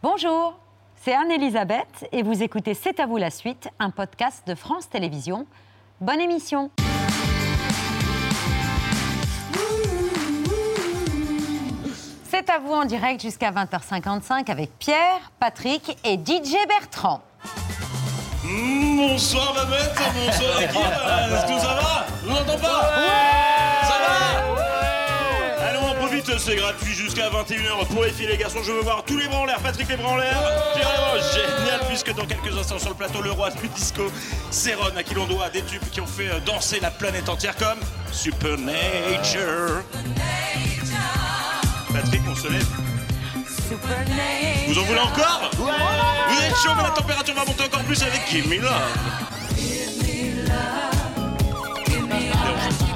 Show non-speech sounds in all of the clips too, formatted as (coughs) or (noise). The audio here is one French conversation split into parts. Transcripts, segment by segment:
Bonjour, c'est Anne-Elisabeth et vous écoutez C'est à vous la suite, un podcast de France Télévisions. Bonne émission. C'est à vous en direct jusqu'à 20h55 avec Pierre, Patrick et DJ Bertrand. Mmh, bonsoir Babette, bonsoir l'équipe, est-ce que ça va? Je vous entends pas C'est gratuit jusqu'à 21h pour les filles et les garçons. Je veux voir tous les bras en l'air, Patrick les bras en l'air. Pierre les bras, génial, puisque dans quelques instants sur le plateau, le roi du disco, Céron, à qui l'on doit des tubes qui ont fait euh, danser la planète entière comme Supernature. Patrick, on se lève. Vous en voulez encore? Vous êtes chaud, mais la température va monter encore plus avec Give Me Love. Et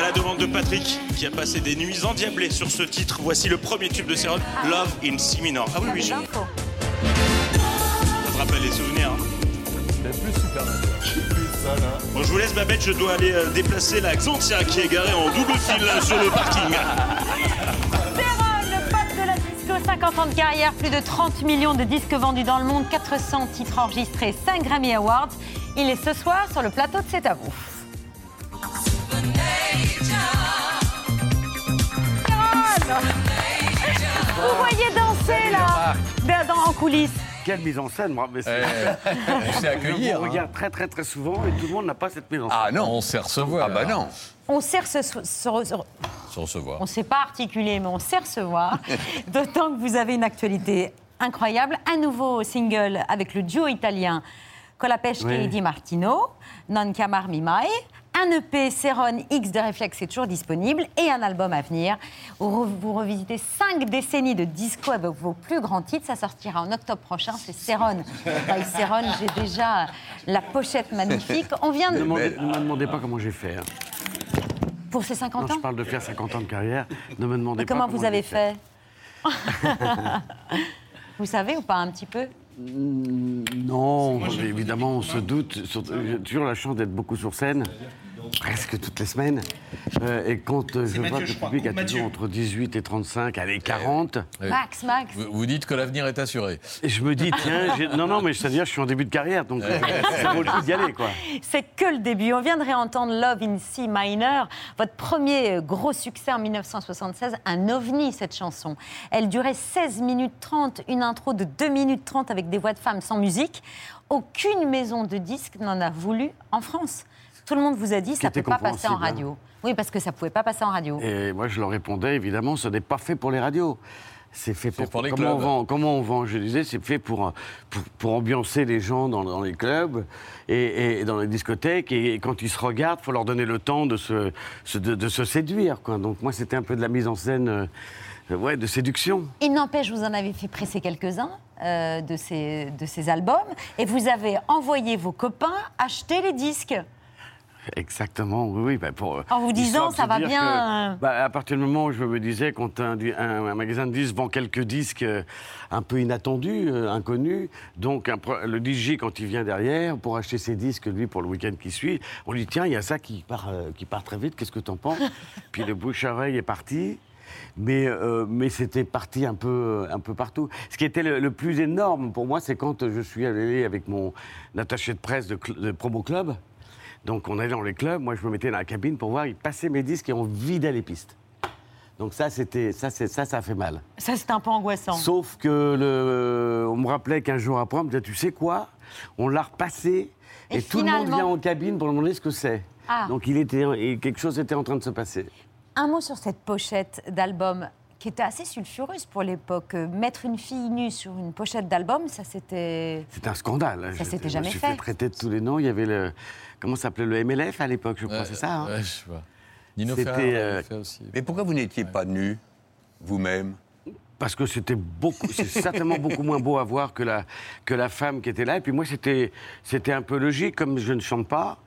à la demande de Patrick, qui a passé des nuits endiablées sur ce titre, voici le premier tube de Céron, Love in Si minor. Ah oui, oui, je... ça te rappelle les souvenirs. hein. Bon, je vous laisse, Babette, je dois aller euh, déplacer la Xantia qui est garée en double fil euh, sur le parking. (laughs) Le pape de la disco, 50 ans de carrière, plus de 30 millions de disques vendus dans le monde, 400 titres enregistrés, 5 Grammy Awards. Il est ce soir sur le plateau de C'est à vous. Vous voyez danser là, dans- en coulisses. Quelle mise en scène, moi. Mais c'est- (laughs) On sait accueillir. vous hein. regarde très très très souvent et tout le monde n'a pas cette mise en scène. Ah non, on sait recevoir. Ah bah non. On sait se, se- se- Se recevoir. On ne sait pas articuler, mais on sait recevoir. (laughs) D'autant que vous avez une actualité incroyable. Un nouveau single avec le duo italien Colapesce Oui. et Di Martino, Non Camar Mi Mai. Un EP Céron X de Réflexe est toujours disponible et un album à venir où vous revisitez cinq décennies de disco avec vos plus grands titres. Ça sortira en octobre prochain. C'est Céron. By Céron, j'ai déjà la pochette magnifique. On vient Ne de... demandez- ne me demandez pas comment j'ai fait. hein. Pour ces Non, 50 ans je parle de faire 50 ans de carrière. Ne me demandez Mais pas comment vous j'ai avez fait Vous savez ou pas un petit peu? Non, évidemment, on se doute. Surtout, J'ai toujours la chance d'être beaucoup sur scène, presque toutes les semaines. Euh, et quand euh, je vois que le public a toujours entre 18 et 35, allez, 40, Oui. Max, Max. Vous, vous dites que l'avenir est assuré. et je me dis, tiens, j'ai- non, non, mais c'est-à-dire, je suis en début de carrière, donc euh, (laughs) ça vaut le coup d'y aller, quoi. C'est que le début. On vient de réentendre Love in C minor, votre premier euh, gros succès en 1976, un ovni cette chanson. Elle durait 16 minutes 30, une intro de 2 minutes 30 avec des voix de femmes sans musique. Aucune maison de disques n'en a voulu en France. Tout le monde vous a dit ça ne peut pas passer en hein. radio. Oui, parce que ça ne pouvait pas passer en radio. Et moi, je leur répondais, évidemment, ce n'est pas fait pour les radios. C'est fait pour, pour les comment, on vend, comment on vend Je disais, c'est fait pour, pour, pour ambiancer les gens dans, dans les clubs et, et dans les discothèques. Et, quand ils se regardent, il faut leur donner le temps de se, se- de, de se séduire. Quoi. Donc moi, c'était un peu de la mise en scène euh, ouais, de séduction. Il n'empêche, vous en avez fait presser quelques-uns euh, de, ces, de ces albums et vous avez envoyé vos copains acheter les disques. Exactement, oui, oui. bah, pour, En vous disant, ça va bien, que, bah, à partir du moment où je me disais, quand un, di- un- un magasin de disques vend quelques disques euh, un peu inattendus, euh, inconnus, donc un le DJ, quand il vient derrière, pour acheter ses disques, lui, pour le week-end qui suit, on lui dit, tiens, il y a ça qui part, euh, qui part très vite, qu'est-ce que t'en penses (laughs) Puis le bouche-oreille est parti. Mais, euh, mais c'était parti un peu, un peu partout. Ce qui était le, le plus énorme pour moi, c'est quand je suis allé avec mon attaché de presse de, de Promo Club. Donc on allait dans les clubs, moi je me mettais dans la cabine pour voir, ils passaient mes disques et on vidait les pistes. Donc ça, c'était, ça, c'est, ça, ça a fait mal. Ça, c'est un peu angoissant. Sauf que le, on me rappelait qu'un jour après, on me disait, tu sais quoi? On l'a repassé et, Et tout le monde vient en cabine pour demander ce que c'est. Ah. Donc il était, quelque chose était en train de se passer. Un mot sur cette pochette d'album qui était assez sulfureuse pour l'époque. Euh, Mettre une fille nue sur une pochette d'album, ça c'était... C'est un scandale. Ça Je- s'était je jamais suis fait. fait traiter de tous les noms. Il y avait le, comment ça s'appelait le MLF à l'époque, je crois, c'est ça. hein Ouais, je sais pas. Nino C'était, Ferrer euh, l'avait fait aussi. Mais pourquoi vous n'étiez pas nu, vous-même? Parce que c'était beaucoup, c'est certainement (laughs) beaucoup moins beau à voir que la, que la femme qui était là. Et puis moi, c'était, c'était un peu logique, comme je ne chante pas,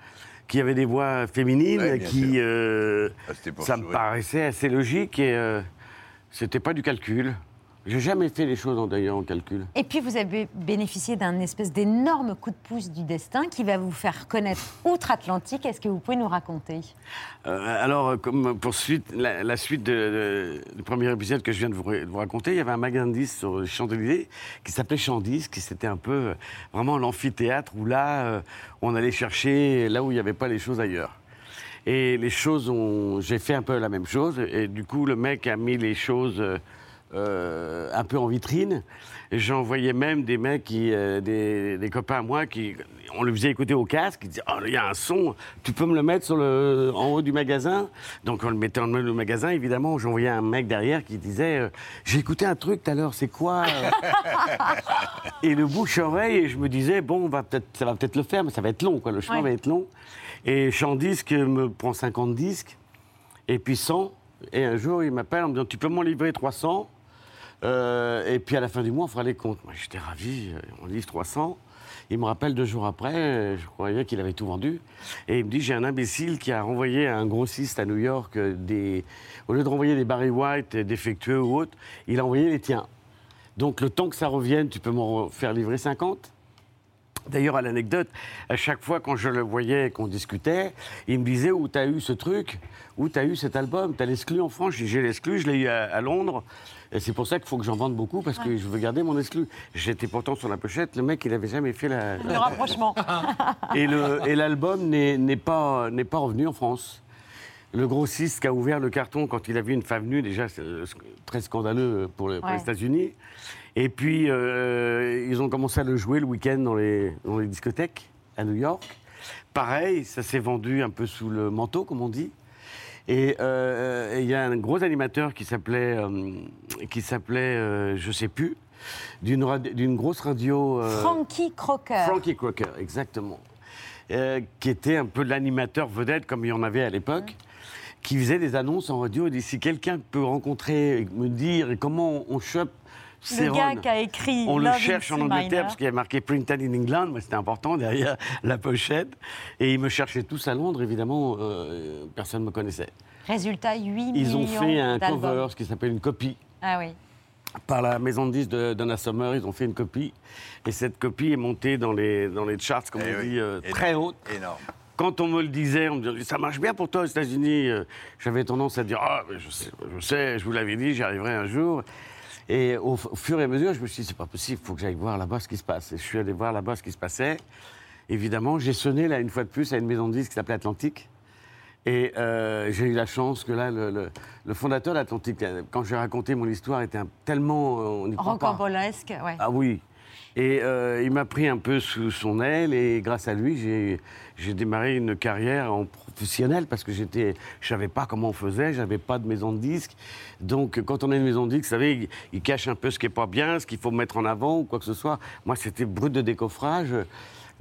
qu'il y avait des voix féminines Ouais, qui, euh, Ah, c'était ça me paraissait assez logique et euh, c'était pas du calcul. J'ai jamais fait les choses en d'ailleurs en calcul. Et puis vous avez bénéficié d'un espèce d'énorme coup de pouce du destin qui va vous faire connaître outre-Atlantique. Est-ce que vous pouvez nous raconter? Euh, alors, comme pour suite, la, la suite de- de- du premier épisode que je viens de vous, de vous raconter, il y avait un magasin de disques sur les Champs-Élysées qui s'appelait Champs-Disques, qui c'était un peu euh, vraiment l'amphithéâtre où là, euh, on allait chercher là où il n'y avait pas les choses ailleurs. Et les choses ont. J'ai fait un peu la même chose. Et du coup, le mec a mis les choses euh, euh, un peu en vitrine. Et J'en voyais même des mecs, qui, euh, des, des copains à moi, qui, on le faisait écouter au casque. Ils disaient Oh, il y a un son, tu peux me le mettre sur le, en haut du magasin? Donc, on le mettait en haut du magasin. Évidemment, j'envoyais un mec derrière qui disait euh, J'ai écouté un truc tout à l'heure, c'est quoi (laughs) Et le bouche-oreille, et je me disais Bon, on va peut-être, ça va peut-être le faire, mais ça va être long, quoi. Le chemin Ouais. va être long. Et Champ me prend 50 disques, et puis 100. Et un jour, il m'appelle en me disant Tu peux m'en livrer 300 Euh, Et puis à la fin du mois, on fera les comptes. Moi, j'étais ravi, euh, on livre 300. Il me rappelle deux jours après, euh, je croyais qu'il avait tout vendu. Et il me dit J'ai un imbécile qui a renvoyé à un grossiste à New York des. Au lieu de renvoyer des Barry White défectueux ou autres, il a envoyé les tiens. Donc le temps que ça revienne, tu peux m'en faire livrer 50 D'ailleurs, à l'anecdote, à chaque fois quand je le voyais et qu'on discutait, il me disait où t'as eu ce truc, où t'as eu cet album, t'as l'exclu en France, j'ai l'exclu, je l'ai eu à, à Londres, et c'est pour ça qu'il faut que j'en vende beaucoup parce que je veux garder mon exclu. J'étais pourtant sur la pochette, le mec il avait jamais fait la. Le rapprochement. (laughs) Et l'album n'est pas revenu en France. Le grossiste qui a ouvert le carton quand il a vu une femme nue, déjà, c'est euh, très scandaleux pour, Ouais. les États-Unis. Et puis, euh, ils ont commencé à le jouer le week-end dans les, dans les discothèques à New York. Pareil, ça s'est vendu un peu sous le manteau, comme on dit. Et euh, et il y a un gros animateur qui s'appelait, euh, qui s'appelait, euh, je sais plus, d'une d'une grosse radio. Frankie Crocker. Frankie Crocker, exactement. Qui était un peu l'animateur vedette, comme il y en avait à l'époque, qui faisait des annonces en radio. Il dit si quelqu'un peut rencontrer, me dire comment on chope Le gars qui a écrit on le cherche en Angleterre minor. parce qu'il y avait marqué Printed in England, mais c'était important derrière (laughs) la pochette. Et ils me cherchaient tous à Londres, évidemment, euh, personne ne me connaissait. Résultat, 8 Ils ont millions fait un cover, ce qui s'appelle une copie Ah oui. par la maison de disques de Donna Summer, ils ont fait une copie. Et cette copie est montée dans les, dans les charts, comme Eh on oui, dit, euh, très haute. Énorme. Quand on me le disait, on me disait ça marche bien pour toi aux États-Unis. euh, J'avais tendance à dire ah, je, sais, je sais, je vous l'avais dit, j'y arriverai un jour. Et au, au fur et à mesure, je me suis dit c'est pas possible, il faut que j'aille voir là-bas ce qui se passe. Et je suis allé voir là-bas ce qui se passait. Évidemment, j'ai sonné là une fois de plus à une maison de disques qui s'appelait Atlantique. Et euh, j'ai eu la chance que là, le, le- le fondateur d'Atlantique, quand j'ai raconté mon histoire, était un- tellement. euh, on n'y croit pas. Ouais. Ah oui. Et euh, il m'a pris un peu sous son aile et grâce à lui, j'ai- démarré une carrière en professionnel parce que j'étais, je savais pas comment on faisait, j'avais pas de maison de disques. Donc quand on a une maison de disques, vous savez, il cache un peu ce qui est pas bien, ce qu'il faut mettre en avant ou quoi que ce soit. Moi, c'était brut de décoffrage.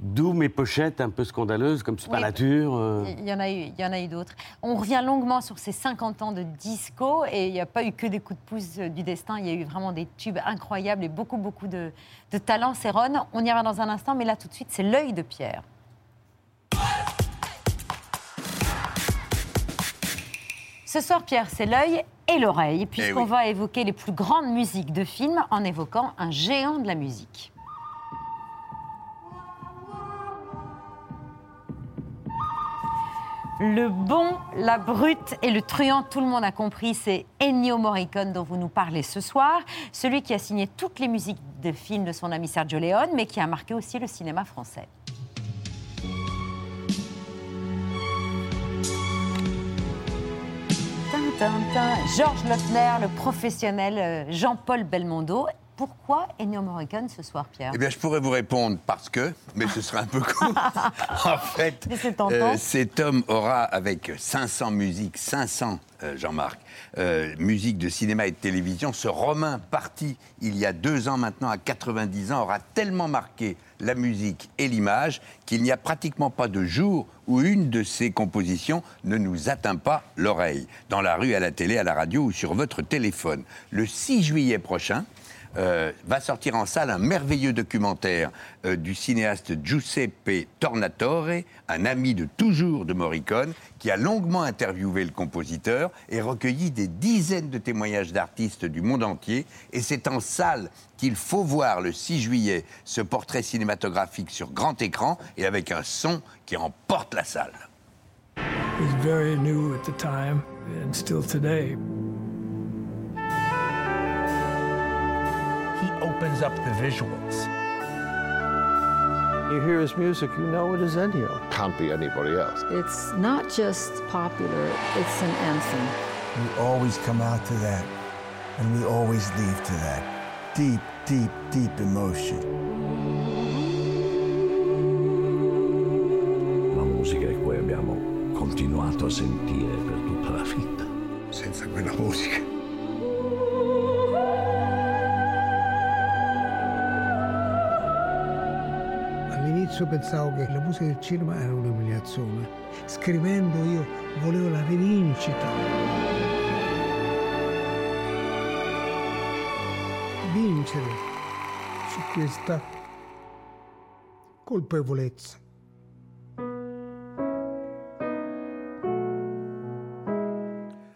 D'où mes pochettes un peu scandaleuses, comme Spalature. euh. Il y en a eu, il y en a eu d'autres. On revient longuement sur ces 50 ans de disco et il n'y a pas eu que des coups de pouce euh, du destin, il y a eu vraiment des tubes incroyables et beaucoup, beaucoup de, de talent. C'est Ron, on y revient dans un instant, mais là tout de suite, c'est l'œil de Pierre. Ce soir, Pierre, c'est l'œil et l'oreille, puisqu'on oui. va évoquer les plus grandes musiques de films en évoquant un géant de la musique. Le bon, la brute et le truand, tout le monde a compris, c'est Ennio Morricone dont vous nous parlez ce soir, celui qui a signé toutes les musiques de films de son ami Sergio Leone, mais qui a marqué aussi le cinéma français. Georges Lautner, le professionnel euh, Jean-Paul Belmondo. Pourquoi Ennio Morricone ce soir, Pierre Eh bien, je pourrais vous répondre parce que, mais ce serait un peu court. (laughs) en fait, euh, cet homme aura, avec 500 musiques, 500, euh, Jean-Marc, euh, musiques de cinéma et de télévision, ce Romain parti il y a deux ans maintenant, à 90 ans, aura tellement marqué la musique et l'image qu'il n'y a pratiquement pas de jour où une de ses compositions ne nous atteint pas l'oreille, dans la rue, à la télé, à la radio ou sur votre téléphone. Le 6 juillet prochain, euh, va sortir en salle un merveilleux documentaire euh, du cinéaste Giuseppe Tornatore, un ami de toujours de Morricone, qui a longuement interviewé le compositeur et recueilli des dizaines de témoignages d'artistes du monde entier. Et c'est en salle qu'il faut voir le 6 juillet ce portrait cinématographique sur grand écran et avec un son qui emporte la salle. Very new at the time and still today. Opens up the visuals. You hear his music, you know it is Ennio. Can't be anybody else. It's not just popular, it's an anthem. We always come out to that, and we always leave to that. Deep, deep, deep emotion. La musica che poi abbiamo continuato a sentire per tutta la vita. Senza quella musica. All'inizio pensavo che la musica del cinema era un'umiliazione. Scrivendo io volevo la rivincita. Vincere su questa colpevolezza.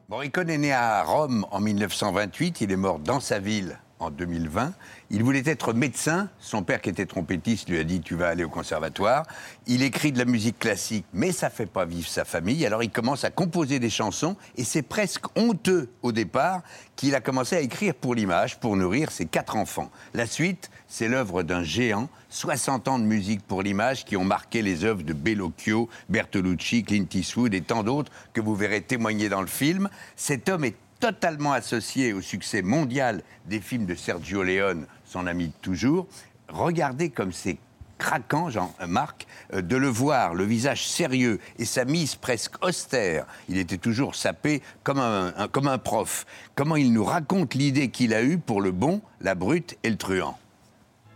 Morricone est né à Rome en 1928, il est mort dans sa ville en 2020. Il voulait être médecin, son père qui était trompettiste lui a dit tu vas aller au conservatoire. Il écrit de la musique classique, mais ça fait pas vivre sa famille, alors il commence à composer des chansons et c'est presque honteux au départ qu'il a commencé à écrire pour l'image, pour nourrir ses quatre enfants. La suite, c'est l'œuvre d'un géant, 60 ans de musique pour l'image qui ont marqué les œuvres de Bellocchio, Bertolucci, Clint Eastwood et tant d'autres que vous verrez témoigner dans le film. Cet homme est totalement associé au succès mondial des films de Sergio Leone, son ami de toujours. Regardez comme c'est craquant, Jean-Marc, euh, de le voir, le visage sérieux et sa mise presque austère. Il était toujours sapé comme un, un- comme un prof. Comment il nous raconte l'idée qu'il a eue pour le bon, la brute et le truand.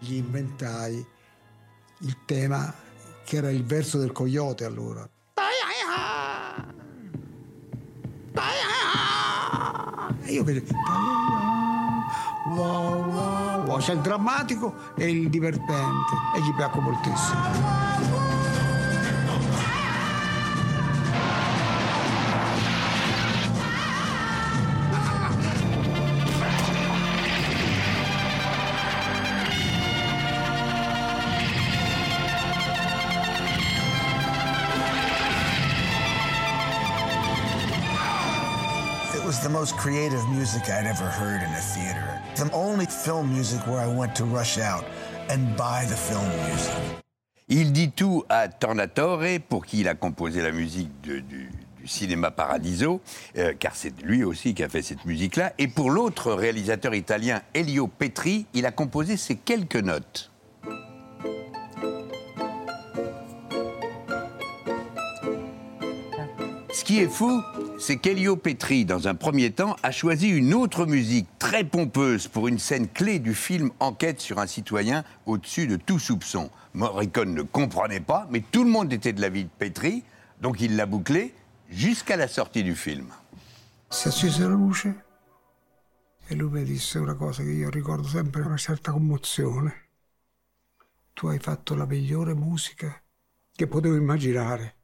Gli inventai il tema che era il verso del coyote allora. E io vedo wow, wow, wow. c'è il drammatico e il divertente e gli piacque moltissimo. Was the most creative music I'd ever heard in a theater. The only film music where I went to rush out and buy the film music. Il dit tout à Tornatore, pour qui il a composé la musique de- du, du cinéma Paradiso, euh, car c'est lui aussi qui a fait cette musique-là. Et pour l'autre réalisateur italien, Elio Petri, il a composé ces quelques notes. Ce qui est fou, c'est qu'Elio Petri, dans un premier temps, a choisi une autre musique très pompeuse pour une scène clé du film Enquête sur un citoyen au-dessus de tout soupçon. Morricone ne comprenait pas, mais tout le monde était de l'avis de Petri, donc il l'a bouclé jusqu'à la sortie du film. Si accese la luce e lui mi disse una cosa che io ricordo sempre una certa commozione. Tu hai fatto la migliore musica che potevo immaginare.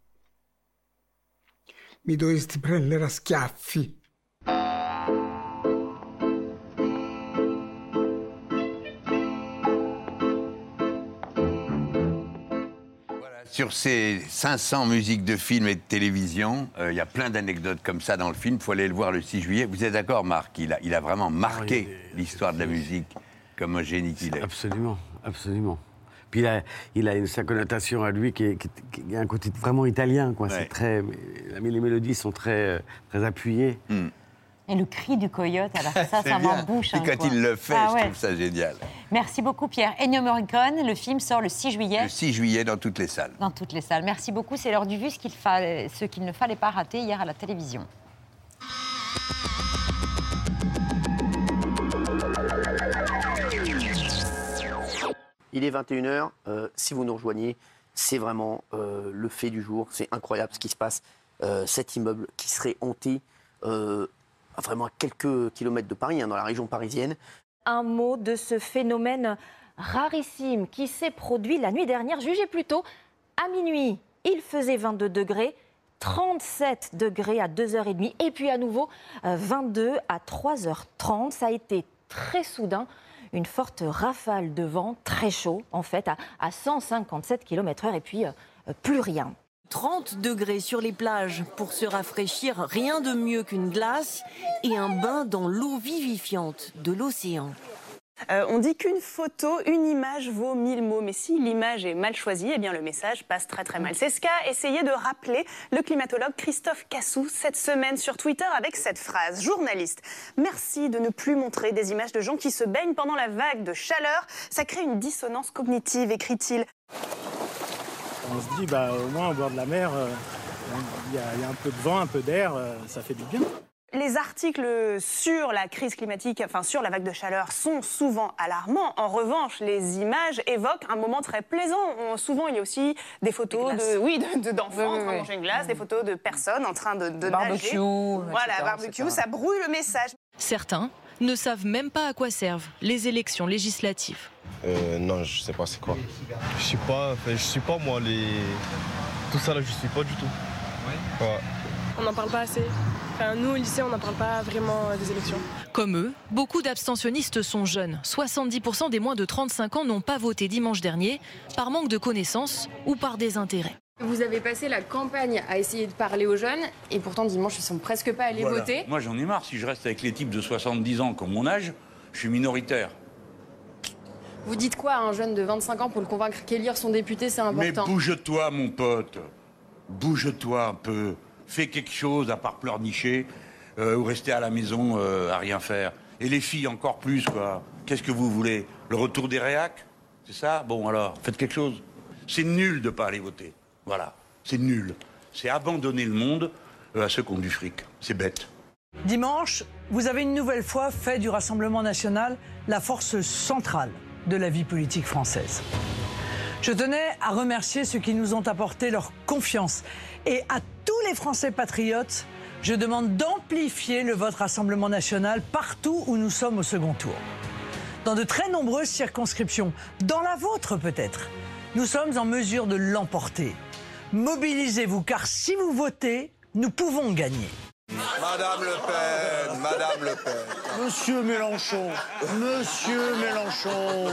Mi dovresti prendere a schiaffi. Sur ces 500 musiques de films et de télévision, euh, il y a plein d'anecdotes comme ça dans le film. Il faut aller le voir le 6 juillet. Vous êtes d'accord, Marc? Il a, il a vraiment marqué l'histoire de la musique comme un génie qu'il est. Absolument, absolument. Puis il a, il a une, sa connotation à lui qui, est, qui, est- qui a un côté vraiment italien, quoi. Ouais. C'est très, mais les mélodies sont très, euh, très appuyées. Et le cri du coyote, alors ça, (laughs) C'est ça m'embouche. Un quand il le fait, Ah je ouais. trouve ça génial. Merci beaucoup, Pierre. Ennio Morricone, le film sort le 6 juillet. Le 6 juillet dans toutes les salles. Dans toutes les salles. Merci beaucoup. C'est l'heure du vu, ce qu'il fallait- ce qu'il ne fallait pas rater hier à la télévision. Il est 21h. euh, si vous nous rejoignez, c'est vraiment euh, le fait du jour. C'est incroyable ce qui se passe. Euh, cet immeuble qui serait hanté vraiment à quelques kilomètres de Paris, hein, dans la région parisienne. un mot de ce phénomène rarissime qui s'est produit la nuit dernière, jugé plutôt à minuit. Il faisait 22 degrés. 37 degrés à 2h30 et puis à nouveau 22 à 3h30. Ça a été très soudain une forte rafale de vent, très chaud en fait, à, 157 km/h et puis euh, plus rien. 30 degrés sur les plages pour se rafraîchir, rien de mieux qu'une glace et un bain dans l'eau vivifiante de l'océan. Euh, on dit qu'une photo, une image vaut mille mots, mais si l'image est mal choisie, eh bien le message passe très mal. C'est ce qu'a essayé de rappeler le climatologue Christophe Cassou cette semaine sur Twitter avec cette phrase. Journaliste, merci de ne plus montrer des images de gens qui se baignent pendant la vague de chaleur. Ça crée une dissonance cognitive, écrit-il. On se dit, bah, au moins au bord de la mer, euh, il y, a un peu de vent, un peu d'air, euh, ça fait du bien. Les articles sur la crise climatique, enfin sur la vague de chaleur, sont souvent alarmants. En revanche, les images évoquent un moment très plaisant. souvent, il y a aussi des photos de, oui, d'enfants en train de manger une glace, des photos de personnes en train de, de barbecue, Voilà, barbecue, ça brouille le message. Certains ne savent même pas à quoi servent les élections législatives. Euh, non, je sais pas c'est quoi. Je suis pas, je suis pas moi les, tout ça là, je suis pas du tout. Ouais. On n'en parle pas assez nous, au lycée, on n'en parle pas vraiment euh, des élections. Comme eux, beaucoup d'abstentionnistes sont jeunes. 70% des moins de 35 ans n'ont pas voté dimanche dernier par manque de connaissances ou par désintérêt. Vous avez passé la campagne à essayer de parler aux jeunes et pourtant dimanche ils sont presque pas allés voter. Moi j'en ai marre, si je reste avec les types de 70 ans comme mon âge, je suis minoritaire. Vous dites quoi à un jeune de 25 ans pour le convaincre qu'élire son député c'est important? Mais bouge-toi mon pote, bouge-toi un peu fait quelque chose à part pleurnicher euh, ou rester à la maison euh, à rien faire. Et les filles encore plus, quoi. Qu'est-ce que vous voulez? Le retour des réacs? C'est ça? Bon alors, faites quelque chose. C'est nul de pas aller voter. Voilà, c'est nul. C'est abandonner le monde euh, à ceux qui ont du fric. C'est bête. Dimanche, vous avez une nouvelle fois fait du Rassemblement national la force centrale de la vie politique française. Je tenais à remercier ceux qui nous ont apporté leur confiance et à tous les Français patriotes, je demande d'amplifier le vote Rassemblement national partout où nous sommes au second tour. Dans de très nombreuses circonscriptions, dans la vôtre peut-être, nous sommes en mesure de l'emporter. Mobilisez-vous, car si vous votez, nous pouvons gagner. Madame Le Pen, Madame Le Pen. Monsieur Mélenchon, Monsieur Mélenchon,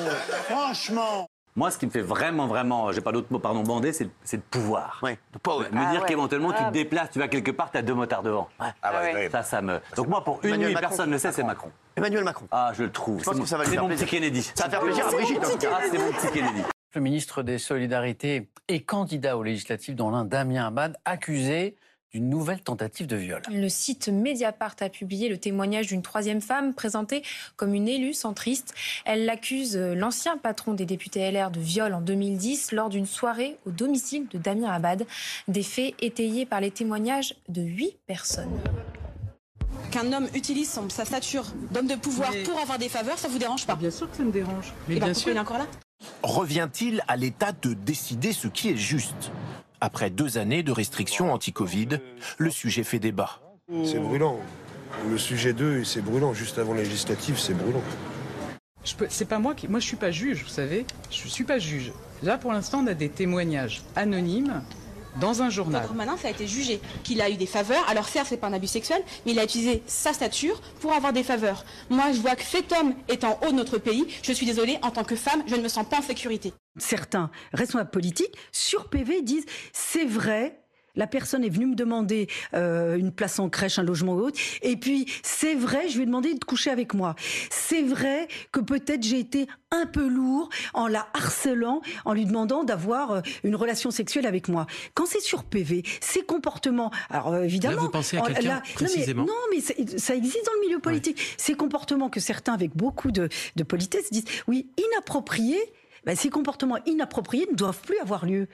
franchement. Moi, ce qui me fait vraiment, vraiment, j'ai pas d'autre mot, pardon, bander, c'est le pouvoir. Oui, Me ah dire qu'éventuellement, tu te déplaces, tu vas quelque part, tu as deux motards devant. Ah ça, ça me. Donc, moi, pour une nuit, personne ne sait, c'est Macron. Emmanuel Macron. Ah, je le trouve. C'est mon, petit Kennedy. Ça va faire plaisir à Brigitte, Ah, c'est mon petit (laughs) Kennedy. Le ministre des Solidarités est candidat aux législatives dans l'un, Damien Abad, accusé d'une nouvelle tentative de viol. Le site Mediapart a publié le témoignage d'une troisième femme présentée comme une élue centriste. Elle l'accuse euh, l'ancien patron des députés LR de viol en 2010 lors d'une soirée au domicile de Damien Abad. Des faits étayés par les témoignages de huit personnes. Qu'un homme utilise sa stature d'homme de pouvoir pour avoir des faveurs, ça vous dérange pas Bien sûr que ça me dérange. Mais bien sûr. il est encore là? Revient-il à l'État de décider ce qui est juste? Après deux années de restrictions anti-Covid, le sujet fait débat. C'est brûlant. Le sujet 2, c'est brûlant. Juste avant législative, c'est brûlant. C'est pas moi qui. Moi, je suis pas juge, vous savez. Je suis pas juge. Là, pour l'instant, on a des témoignages anonymes dans un journal. Darmanin, ça a été jugé qu'il a eu des faveurs. Alors certes, c'est pas un abus sexuel, mais il a utilisé sa stature pour avoir des faveurs. Moi, je vois que cet homme est en haut de notre pays. Je suis désolée, en tant que femme, je ne me sens pas en sécurité. Certains responsables politiques sur PV disent c'est vrai, la personne est venue me demander euh, une place en crèche, un logement ou autre. Et puis, c'est vrai, je lui ai demandé de coucher avec moi. C'est vrai que peut-être j'ai été un peu lourd en la harcelant, en lui demandant d'avoir euh, une relation sexuelle avec moi. Quand c'est sur PV, ces comportements, alors euh, évidemment, vous pensez à quelqu'un précisément Non, mais, ça existe dans le milieu politique. Ces comportements que certains, avec beaucoup de, politesse, disent oui inappropriés. Ben, ces comportements inappropriés ne doivent plus avoir lieu.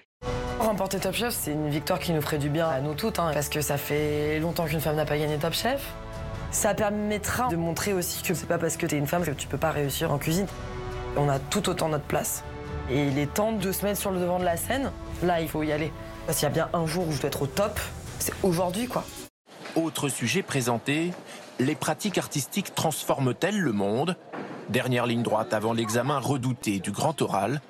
Remporter Top Chef, c'est une victoire qui nous ferait du bien à nous toutes, hein, parce que ça fait longtemps qu'une femme n'a pas gagné Top Chef. Ça permettra de montrer aussi que c'est pas parce que t'es une femme que tu peux pas réussir en cuisine. On a tout autant notre place. Et il est temps de se mettre sur le devant de la scène. Là, il faut y aller. Parce qu'il y a bien un jour où je dois être au top, c'est aujourd'hui, quoi. Autre sujet présenté, les pratiques artistiques transforment-elles le monde? Dernière ligne droite avant l'examen redouté du grand oral.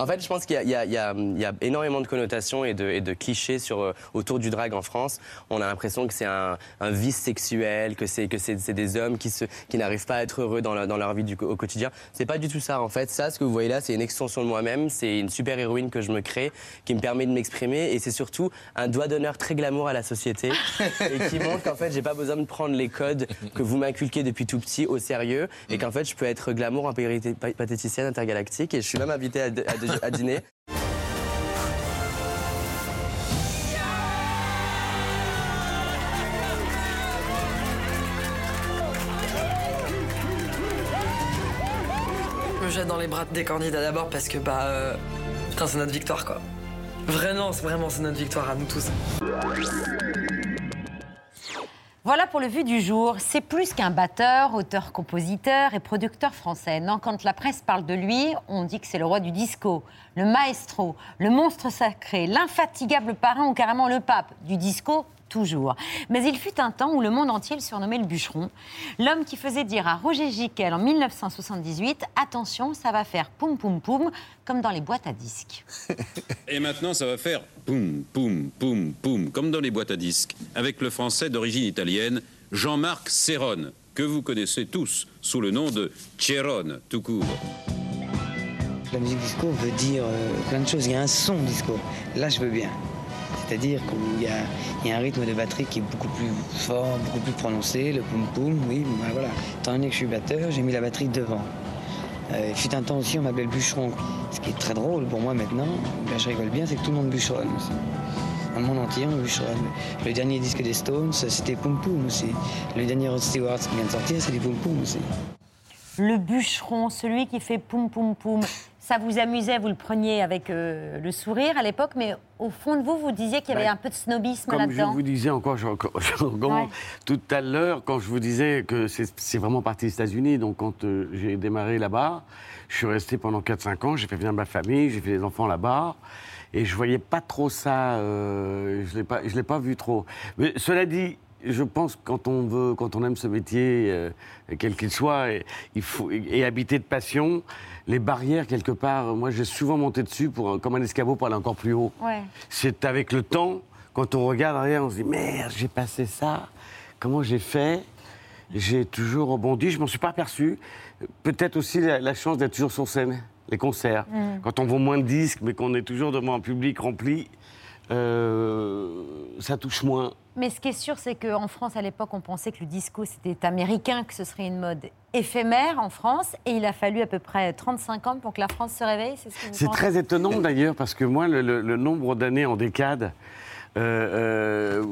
En fait, je pense qu'il y, y, y, y, a énormément de connotations et de, et de clichés sur, euh, autour du drag en France. On a l'impression que c'est un, un, vice sexuel, que c'est des hommes qui, se, qui n'arrivent pas à être heureux dans, la, dans leur vie du, au quotidien. C'est pas du tout ça. En fait, ça, ce que vous voyez là, c'est une extension de moi-même. C'est une super héroïne que je me crée, qui me permet de m'exprimer, et c'est surtout un doigt d'honneur très glamour à la société (laughs) et qui montre qu'en fait, j'ai pas besoin de prendre les codes que vous m'inculquez depuis tout petit au sérieux, et qu'en fait, je peux être glamour en patéticienne intergalactique. Et je suis même invité à, à à dîner. Je me jette dans les bras des candidats d'abord parce que bah euh, c'est notre victoire quoi. Vraiment, vraiment c'est notre victoire à nous tous. Voilà pour le vu du jour. C'est plus qu'un batteur, auteur, compositeur et producteur français. Non, quand la presse parle de lui, on dit que c'est le roi du disco, le maestro, le monstre sacré, l'infatigable parrain ou carrément le pape du disco toujours. Mais il fut un temps où le monde entier le surnommait le bûcheron, l'homme qui faisait dire à Roger Giquel en 1978 Attention, ça va faire poum poum poum, comme dans les boîtes à disques. (laughs) Et maintenant, ça va faire poum poum poum poum, comme dans les boîtes à disques, avec le français d'origine italienne Jean-Marc Serrone, que vous connaissez tous sous le nom de Cerone, tout court. La musique disco veut dire euh, plein de choses. Il y a un son disco. Là, je veux bien. C'est-à-dire qu'il y, y, a un rythme de batterie qui est beaucoup plus fort, beaucoup plus prononcé, le poum poum, oui, ben voilà. Étant donné que je suis batteur, j'ai mis la batterie devant. Euh, il fut un temps aussi, on m'appelait le bûcheron. Ce qui est très drôle pour moi maintenant, ben, je rigole bien, c'est que tout le monde bûcheronne. Dans le monde entier, on bûcheronne. Le dernier disque des Stones, c'était Poum Poum aussi. Le dernier Rod Stewart qui vient de sortir, c'est des Poum Poum aussi. Le bûcheron, celui qui fait Poum Poum Poum ça vous amusait, vous le preniez avec euh, le sourire à l'époque, mais au fond de vous, vous disiez qu'il y avait Ben, un peu de snobisme Comme je là-dedans. vous disais encore, je- (laughs) je- Ouais. tout à l'heure, quand je vous disais que c'est vraiment parti des États-Unis, donc quand euh, j'ai démarré là-bas, je suis resté pendant 4-5 ans, j'ai fait venir ma famille, j'ai fait des enfants là-bas, et je voyais pas trop ça, euh, je je l'ai pas vu trop. Mais cela dit, je pense que quand on veut, quand on aime ce métier, euh, quel qu'il soit, et, il faut, et habité de passion, les barrières quelque part, moi j'ai souvent monté dessus pour, comme un escabeau pour aller encore plus haut. Ouais. C'est avec le temps, quand on regarde arrière, on se dit merde, j'ai passé ça, comment j'ai fait? J'ai toujours rebondi, je m'en suis pas aperçu. Peut-être aussi la, la chance d'être toujours sur scène, les concerts. Mm. Quand on vend moins de disques, mais qu'on est toujours devant un public rempli, euh, ça touche moins. Mais ce qui est sûr, c'est qu'en France, à l'époque, on pensait que le disco, c'était américain, que ce serait une mode éphémère en France. Et il a fallu à peu près 35 ans pour que la France se réveille. C'est ce très étonnant d'ailleurs, parce que moi, le, le- le nombre d'années en décade, euh, euh,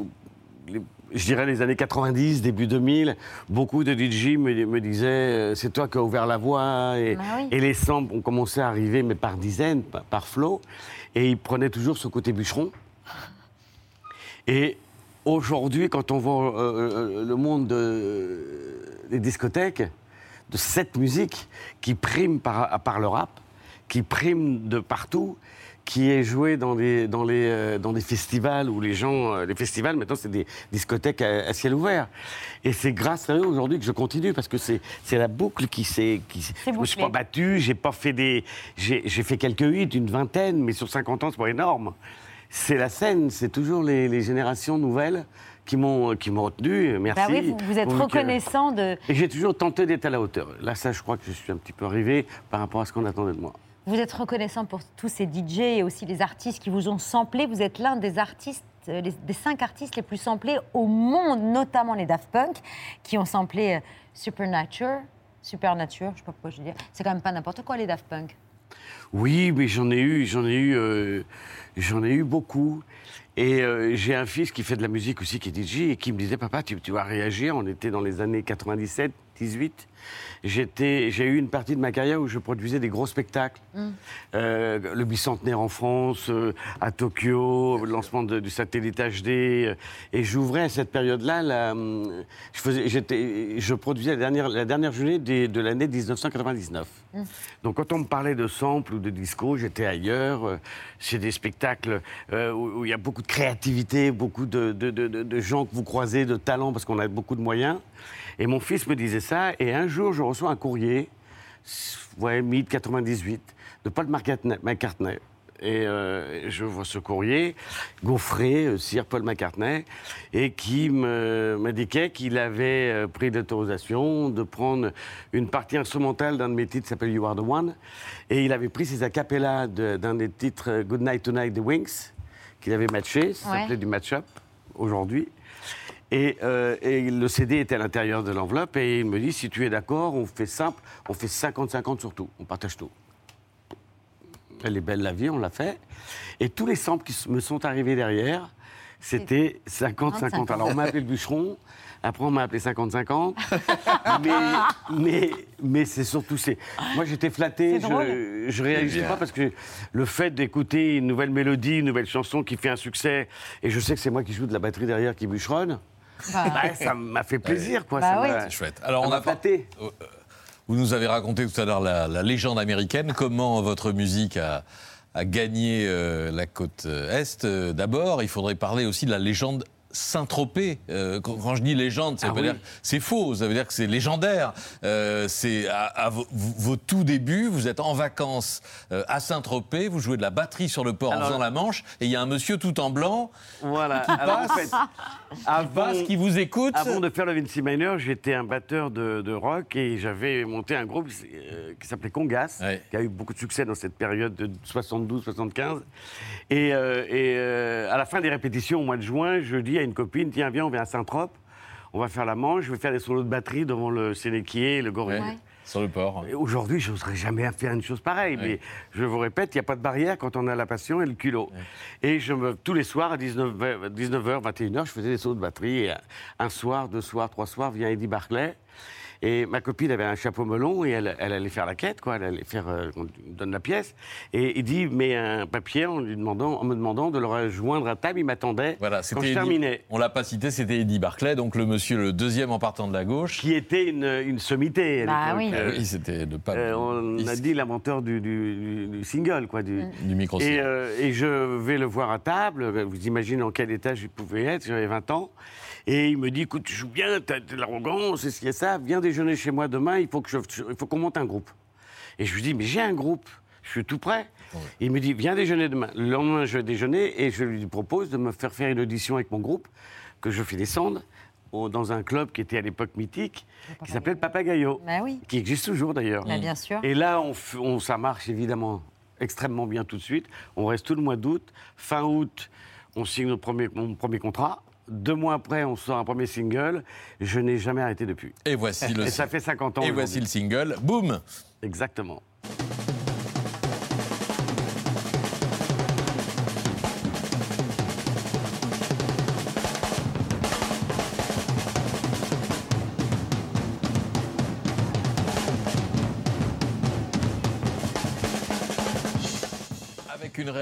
les- je dirais les années 90, début 2000, beaucoup de DJ me, me disaient euh, c'est toi qui as ouvert la voie, et, Bah oui. et les samples ont commencé à arriver, mais par dizaines, par, par flot, et ils prenaient toujours ce côté bûcheron. Et aujourd'hui, quand on voit euh, euh, le monde de- des discothèques, de cette musique qui prime par, par le rap, qui prime de partout, qui est jouée dans des, dans les, euh, dans des festivals où les gens. euh, les festivals, maintenant, c'est des discothèques à, à ciel ouvert. Et c'est grâce à eux aujourd'hui que je continue, parce que c'est la boucle qui s'est. Je me suis pas battu, j'ai pas fait des. J'ai j'ai fait quelques hits, une vingtaine, mais sur 50 ans, c'est pas énorme. C'est la scène, c'est toujours les, les générations nouvelles qui m'ont qui m'ont retenu. Merci. Bah oui, vous, vous êtes que- reconnaissant de. Et j'ai toujours tenté d'être à la hauteur. Là, ça, je crois que je suis un petit peu arrivé par rapport à ce qu'on attendait de moi. Vous êtes reconnaissant pour tous ces DJ et aussi les artistes qui vous ont samplé. Vous êtes l'un des artistes, euh, les- des cinq artistes les plus samplés au monde, notamment les Daft Punk, qui ont samplé euh, Supernature. Supernature, je sais pas pourquoi je dis. C'est quand même pas n'importe quoi les Daft Punk. Oui, mais j'en ai eu, j'en ai eu, euh, j'en ai eu beaucoup. Et euh, j'ai un fils qui fait de la musique aussi, qui est DJ, et qui me disait, papa, tu, tu vas réagir. On était dans les années 97, 18. J'étais, j'ai eu une partie de ma carrière où je produisais des gros spectacles. Euh, le bicentenaire en France, euh, à Tokyo, le lancement de- du satellite HD. euh, et j'ouvrais à cette période-là, la, hum, je, faisais, j'étais, je produisais la dernière, la dernière journée des- de l'année 1999. Donc quand on me parlait de sample ou de disco, j'étais ailleurs. C'est des spectacles où il y a beaucoup de créativité, beaucoup de gens que vous croisez, de talents, parce qu'on a beaucoup de moyens. Et mon fils me disait ça. Et un jour, je reçois un courrier ouais, mi-98, de Paul McCartney. McCartney. Et euh, je vois ce courrier, gaufré, euh, Sir Paul McCartney, et qui m'indiquait qu'il avait euh, pris l'autorisation de prendre une partie instrumentale d'un de mes titres qui s'appelle You Are the One. Et il avait pris ses acapellas de- d'un des titres euh, Good Night Tonight The Wings, qu'il avait matché, ça Ouais. s'appelait du match-up aujourd'hui. Et, euh, et le CD était à l'intérieur de l'enveloppe et il me dit si tu es d'accord, on fait simple, on fait 50-50 sur tout, on partage tout. Elle est belle la vie, on l'a fait. Et tous les samples qui me sont arrivés derrière, c'était 50-50. Alors on m'a appelé le bûcheron, après on m'a appelé 50-50. (laughs) mais mais, mais c'est surtout. c'est- Moi j'étais flatté, je, je réagissais bien. pas parce que le fait d'écouter une nouvelle mélodie, une nouvelle chanson qui fait un succès, et je sais que c'est moi qui joue de la batterie derrière qui bûcheronne, Bah. bah, ça m'a fait plaisir. Quoi. Bah ça m'a- C'est chouette. Alors, ça on a. Euh, Vous nous avez raconté tout à l'heure la, la légende américaine, comment votre musique a, a gagné euh, la côte Est. Euh, D'abord, il faudrait parler aussi de la légende Saint-Tropez. Euh, quand, je dis légende, ça Ah veut pas oui. dire c'est faux, ça veut dire que c'est légendaire. Euh, c'est à, à vos, vos tout débuts, vous êtes en vacances euh, à Saint-Tropez, vous jouez de la batterie sur le port en faisant la manche, et il y a un monsieur tout en blanc Voilà. qui Alors, en passe, fait, avant, passe, qui vous écoute. avant de faire le Vinci Minor, j'étais un batteur de, de rock et j'avais monté un groupe qui s'appelait Congas, Ouais. qui a eu beaucoup de succès dans cette période de 72-75. Et, et, à la fin des répétitions, au mois de juin, je dis à une copine tiens, viens, on vient à Saint-Trope, on va faire la manche, je vais faire des solos de batterie devant le Sénéquier et le Gorille. Ouais, Sur le port. Et Aujourd'hui, je n'oserais jamais faire une chose pareille, Ouais. mais je vous répète, il n'y a pas de barrière quand on a la passion et le culot. Et je me, tous les soirs, à 19h, 19h 21h, je faisais des sauts de batterie. Et un soir, deux soirs, trois soirs, vient Eddie Barclay. Et ma copine avait un chapeau melon et elle, elle allait faire la quête, quoi. Elle allait faire, euh, on lui donne la pièce. Et il dit, met un papier en, lui demandant, en me demandant de le rejoindre à table. Il m'attendait Voilà, quand c'était je Eddie- terminais. On l'a pas cité, c'était Eddie Barclay, donc le monsieur, le deuxième en partant de la gauche. Qui était une, une sommité. Bah l'époque. oui. Ah oui, c'était le pape. Euh, on a dit l'inventeur du, du- du- du single, quoi. Du, du micro Et, euh, et je vais le voir à table. Vous imaginez en quel état je pouvais être. J'avais 20 ans. Et il me dit écoute, tu joues bien, t'as de l'arrogance, c'est ce qu'il y a ça. Viens déjeuner chez moi demain. Il faut qu'on monte un groupe. Et je lui dis mais j'ai un groupe. Je suis tout prêt. Il me dit viens déjeuner demain. Le lendemain, je vais déjeuner et je lui propose de me faire faire une audition avec mon groupe que je fais descendre au- dans un club qui était à l'époque mythique, qui s'appelait le Papagayo, Bah oui. qui existe toujours d'ailleurs. Bah, bien sûr. Et là, on, f- on- ça marche évidemment extrêmement bien tout de suite. On reste tout le mois d'août. Fin août, on signe notre premier, mon premier contrat. Deux mois après, on sort un premier single. Je n'ai jamais arrêté depuis. Et voici (laughs) le. Et ça fait 50 ans. Et voici le single. Boum Exactement.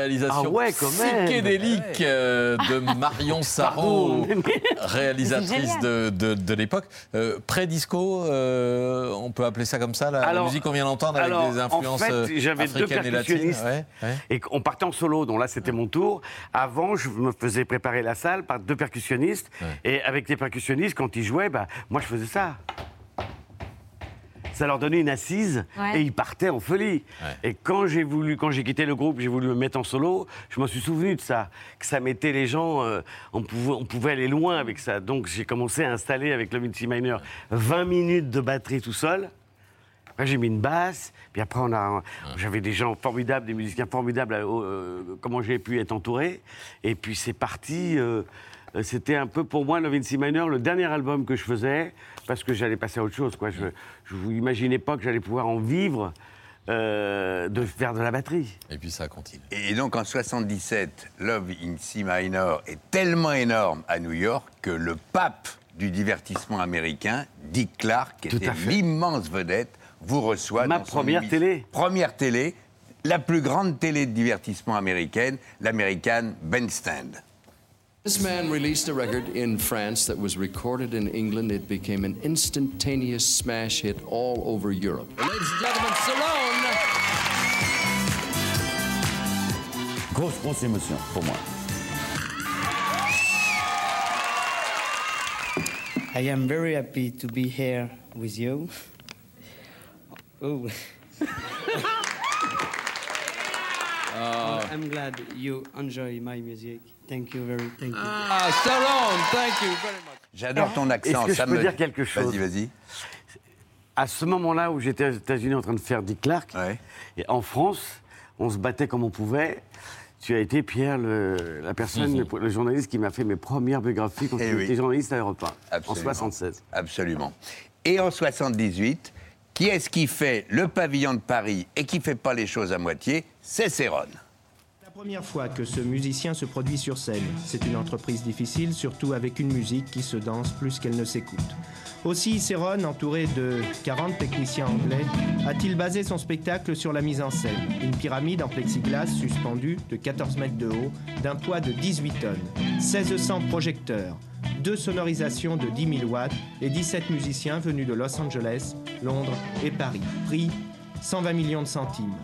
Réalisation Ah ouais, psychédélique euh, de (laughs) Marion Pardon. (laughs) réalisatrice de, de, de l'époque. Euh, Pré-disco, euh, on peut appeler ça comme ça, la, Alors- musique qu'on vient d'entendre avec alors, des influences en euh, fait, j'avais deux et latines. ouais. et on partait en solo. Donc là, c'était mon tour. Avant, je me faisais préparer la salle par deux percussionnistes. Et avec les percussionnistes, quand ils jouaient, bah, moi, je faisais ça. Ça leur donnait une assise Ouais. et ils partaient en folie. Et quand j'ai voulu, quand j'ai quitté le groupe, j'ai voulu me mettre en solo. Je m'en suis souvenu de ça, que ça mettait les gens. euh, on, pouvait, on pouvait aller loin avec ça. Donc j'ai commencé à installer avec le Vinci Minor 20 minutes de batterie tout seul. Après, j'ai mis une basse, puis après, on a, j'avais des gens formidables, des musiciens formidables, euh, euh, comment j'ai pu être entouré. Et puis, c'est parti. euh, c'était un peu pour moi, le Vinci Minor, le dernier album que je faisais, parce que j'allais passer à autre chose. Quoi. Je ne vous imaginais pas que j'allais pouvoir en vivre euh, de faire de la batterie. Et puis ça continue. Et donc en 77, Love in C minor est tellement énorme à New York que le pape du divertissement américain, Dick Clark, qui Tout était l'immense vedette, vous reçoit Ma dans première télé. Première télé, la plus grande télé de divertissement américaine, l'américaine Bandstand. This man released a record in France that was recorded in England. It became an instantaneous smash hit all over Europe. Ladies and gentlemen, Salone! Grosse, grosse émotion pour moi. I am very happy to be here with you. Oh, Ah. (laughs) I'm glad you enjoy my music. Thank you very thank you. Ah, Salon, thank you very much. J'adore ton accent. Est-ce que ça je peux me- dire quelque chose Vas-y, vas-y. À ce moment-là où j'étais aux États-Unis en train de faire Dick Clark, et en France, on se battait comme on pouvait. Tu as été, Pierre, le, la personne, Mhm. le, le journaliste qui m'a fait mes premières biographies quand Eh j'étais oui. journaliste à Europe 1, en Absolument. 76. Absolument. Et en 78, qui est-ce qui fait le pavillon de Paris et qui fait pas les choses à moitié? C'est Céron. Première fois que ce musicien se produit sur scène. C'est une entreprise difficile, surtout avec une musique qui se danse plus qu'elle ne s'écoute. Aussi, Céron, entouré de 40 techniciens anglais, a-t-il basé son spectacle sur la mise en scène. Une pyramide en plexiglas suspendue de 14 mètres de haut, d'un poids de 18 tonnes, 1600 projecteurs, deux sonorisations de 10 000 watts et 17 musiciens venus de Los Angeles, Londres et Paris. Prix 120 millions de centimes.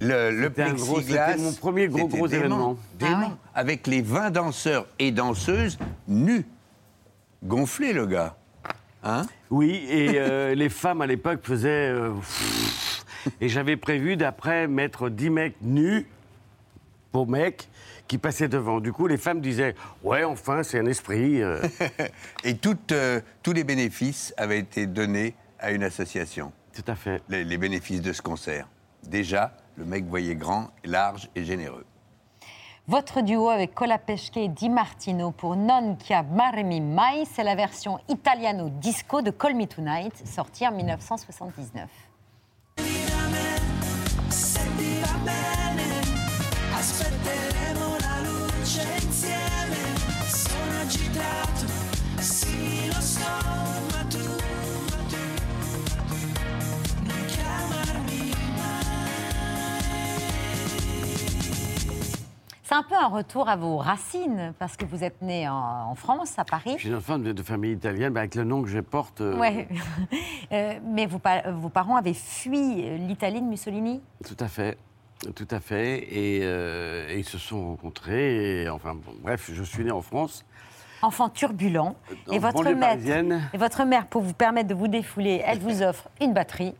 Le, le plexiglas. c'était mon premier gros, gros dément, événement. dément. Avec les 20 danseurs et danseuses nus. Gonflé, le gars. Hein Oui, et euh, (laughs) les femmes à l'époque faisaient. euh, pff, (laughs) et j'avais prévu d'après mettre 10 mecs nus, beaux mecs, qui passaient devant. Du coup, les femmes disaient Ouais, enfin, c'est un esprit. euh. (laughs) Et euh, tous les bénéfices avaient été donnés à une association. Tout à fait. Les, les bénéfices de ce concert. Déjà, le mec voyait grand, large et généreux. Votre duo avec Colapesce et Di Martino pour Non Chiamarmi Mai, c'est la version italiano disco de Call Me Tonight, sortie en 1979. C'est un peu un retour à vos racines, parce que vous êtes né en, en France, à Paris. Je suis enfant de, de famille italienne, mais avec le nom que je porte. euh, Ouais. (laughs) Euh, mais vos, pa- vos parents avaient fui euh, l'Italie de Mussolini? Tout à fait. Tout à fait. Et, euh, et ils se sont rencontrés. Et, enfin, bon, bref, je suis né en France. Enfant turbulent. En Et votre, parisienne. et votre mère, pour vous permettre de vous défouler, elle vous (laughs) offre une batterie.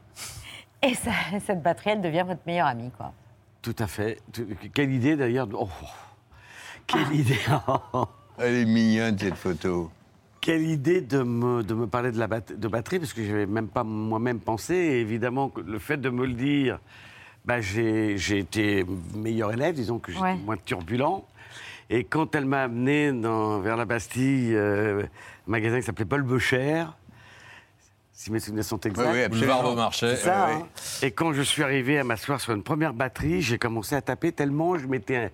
Et ça- cette batterie, elle devient votre meilleure amie, quoi. Tout à fait. Quelle idée d'ailleurs. oh, quelle idée. (laughs) Elle est mignonne cette photo. Quelle idée de me, de me parler de, la bat- de batterie, parce que je n'avais même pas moi-même pensé. Et évidemment, le fait de me le dire, bah, j'ai j'ai été meilleur élève, disons que j'étais Ouais. moins turbulent. Et quand elle m'a amené dans- vers la Bastille, euh, un magasin qui s'appelait Paul Becher, si mes souvenirs sont exacts. Oui, oui, absolument. Boulevard Beaumarchais. Ça, Oui, oui. hein. Et quand je suis arrivé à m'asseoir sur une première batterie, j'ai commencé à taper tellement je m'étais.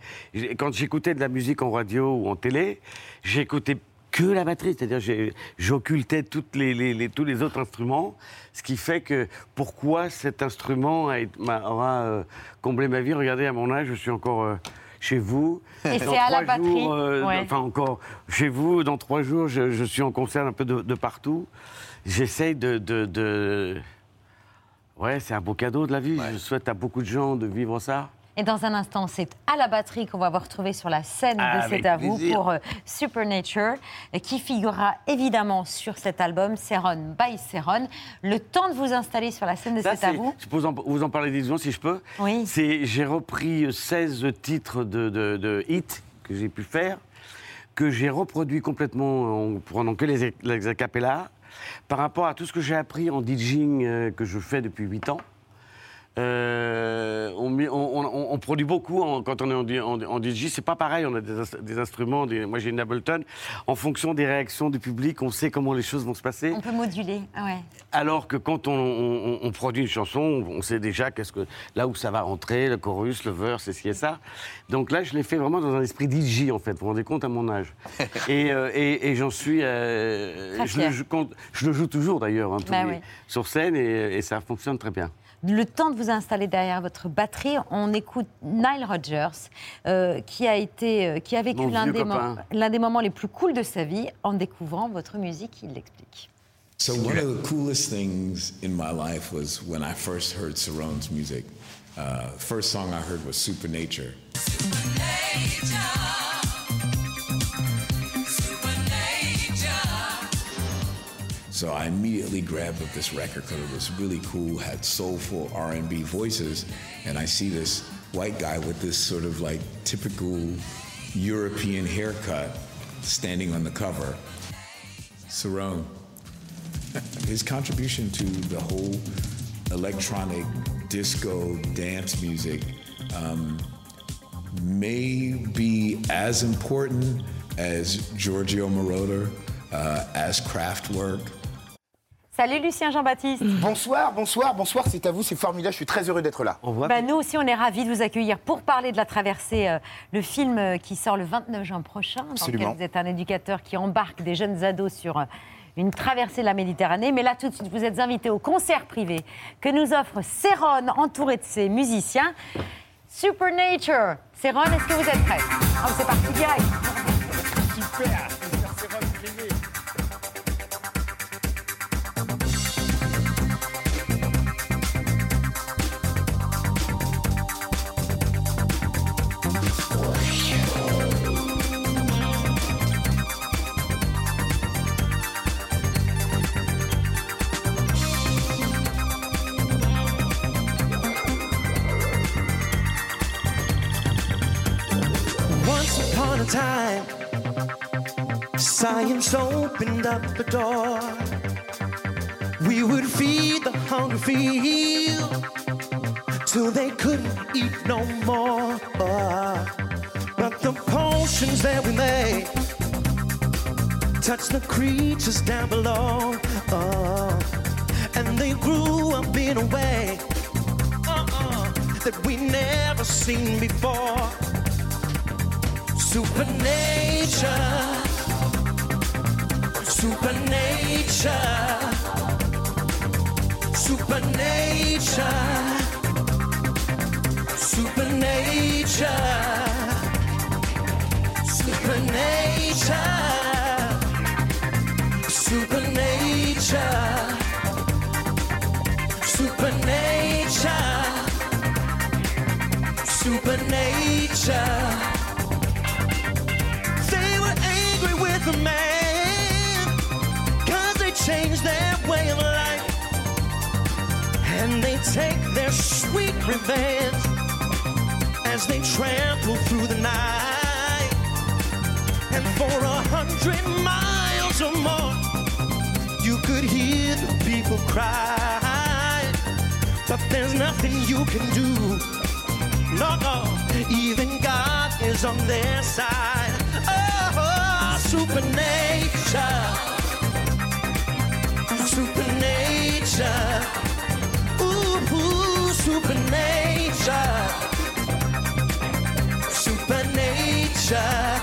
Quand j'écoutais de la musique en radio ou en télé, j'écoutais que la batterie, c'est-à-dire j'occultais toutes les, les- les- tous les autres instruments, ce qui fait que pourquoi cet instrument a aura euh, comblé ma vie. Regardez, à mon âge, je suis encore euh, chez vous. Et Dans c'est à la batterie, jours, euh, ouais. Enfin, encore chez vous, dans trois jours, je, je suis en concert un peu de, de partout. J'essaye de, de- de- Ouais, c'est un beau cadeau de la vie. Je souhaite à beaucoup de gens de vivre ça. Et dans un instant, c'est à la batterie qu'on va vous retrouver sur la scène Ah, de avec C'est à vous pour euh, Supernature, et qui figurera évidemment sur cet album, Céron by Céron. Le temps de vous installer sur la scène de C'est à vous. Je peux vous en, vous en parler des si je peux. Oui. C'est, j'ai repris 16 titres de, de, de hits que j'ai pu faire, que j'ai reproduit complètement en prenant que les, les a cappella, par rapport à tout ce que j'ai appris en DJing euh, que je fais depuis 8 ans. Euh, on, met- on- on- on produit beaucoup en- quand on est en, en, en DJ. C'est pas pareil. On a des, ins- des instruments. des- moi, j'ai une Ableton. En fonction des réactions du public, on sait comment les choses vont se passer. On peut moduler. Ah ouais. Alors que quand on, produit une chanson, on sait déjà qu'est-ce que, là où ça va rentrer, le chorus, le verse, et ci et ça. Donc là, je l'ai fait vraiment dans un esprit DJ, en fait. Vous vous rendez compte à mon âge. (laughs) et euh, et- et j'en suis. euh, je, le, joue- quand- je le joue toujours d'ailleurs, hein, Bah oui. sur scène, et, et ça fonctionne très bien. Le temps de vous installer derrière votre batterie, on écoute Nile Rodgers, euh, qui, a été, euh, qui a vécu l'un des, l'un des moments les plus cools de sa vie en découvrant votre musique. Il l'explique. So one of the coolest things in my life was when I first heard Saron's music. Uh, first song I heard was Supernature. So So I immediately grabbed up this record because it was really cool, had soulful R&B voices, and I see this white guy with this sort of like typical European haircut standing on the cover. Cerrone. (laughs) His contribution to the whole electronic disco dance music um, may be as important as Giorgio Moroder, uh, as Kraftwerk. Salut Lucien Jean-Baptiste. (clears throat) Bonsoir, bonsoir, bonsoir, c'est à vous, c'est formidable, je suis très heureux d'être là. Bah, nous aussi, on est ravis de vous accueillir pour parler de la traversée, euh, le film euh, qui sort le 29 juin prochain. dans lequel Absolument. vous êtes un éducateur qui embarque des jeunes ados sur euh, une traversée de la Méditerranée. Mais là, tout de suite, vous êtes invité au concert privé que nous offre Céron, entouré de ses musiciens. Supernature. Céron, est-ce que vous êtes prêts? Ah, C'est parti direct. Super opened up the door. We would feed the hungry field till they couldn't eat no more. But the potions that we made touched the creatures down below, and they grew up in a way uh-uh, that we never seen before. Supernature, supernature, supernature, supernature, supernature, supernature, supernature, supernature. And they take their sweet revenge As they trample through the night. And for a hundred miles or more You could hear the people cry. But there's nothing you can do. No, no, even God is on their side. Oh, supernature, supernature, supernature, supernature,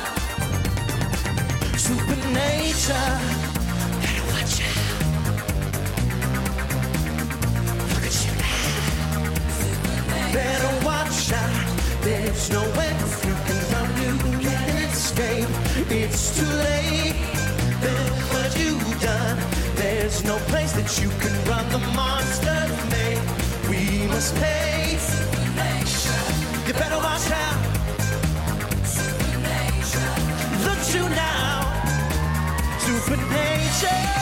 supernature. Better watch out. Look at you now. Better watch out. There's nowhere you can run, you can escape. It's too late. Look what you've done. There's no place that you can run. The monster's made space. You better watch out. Look to now. Nature.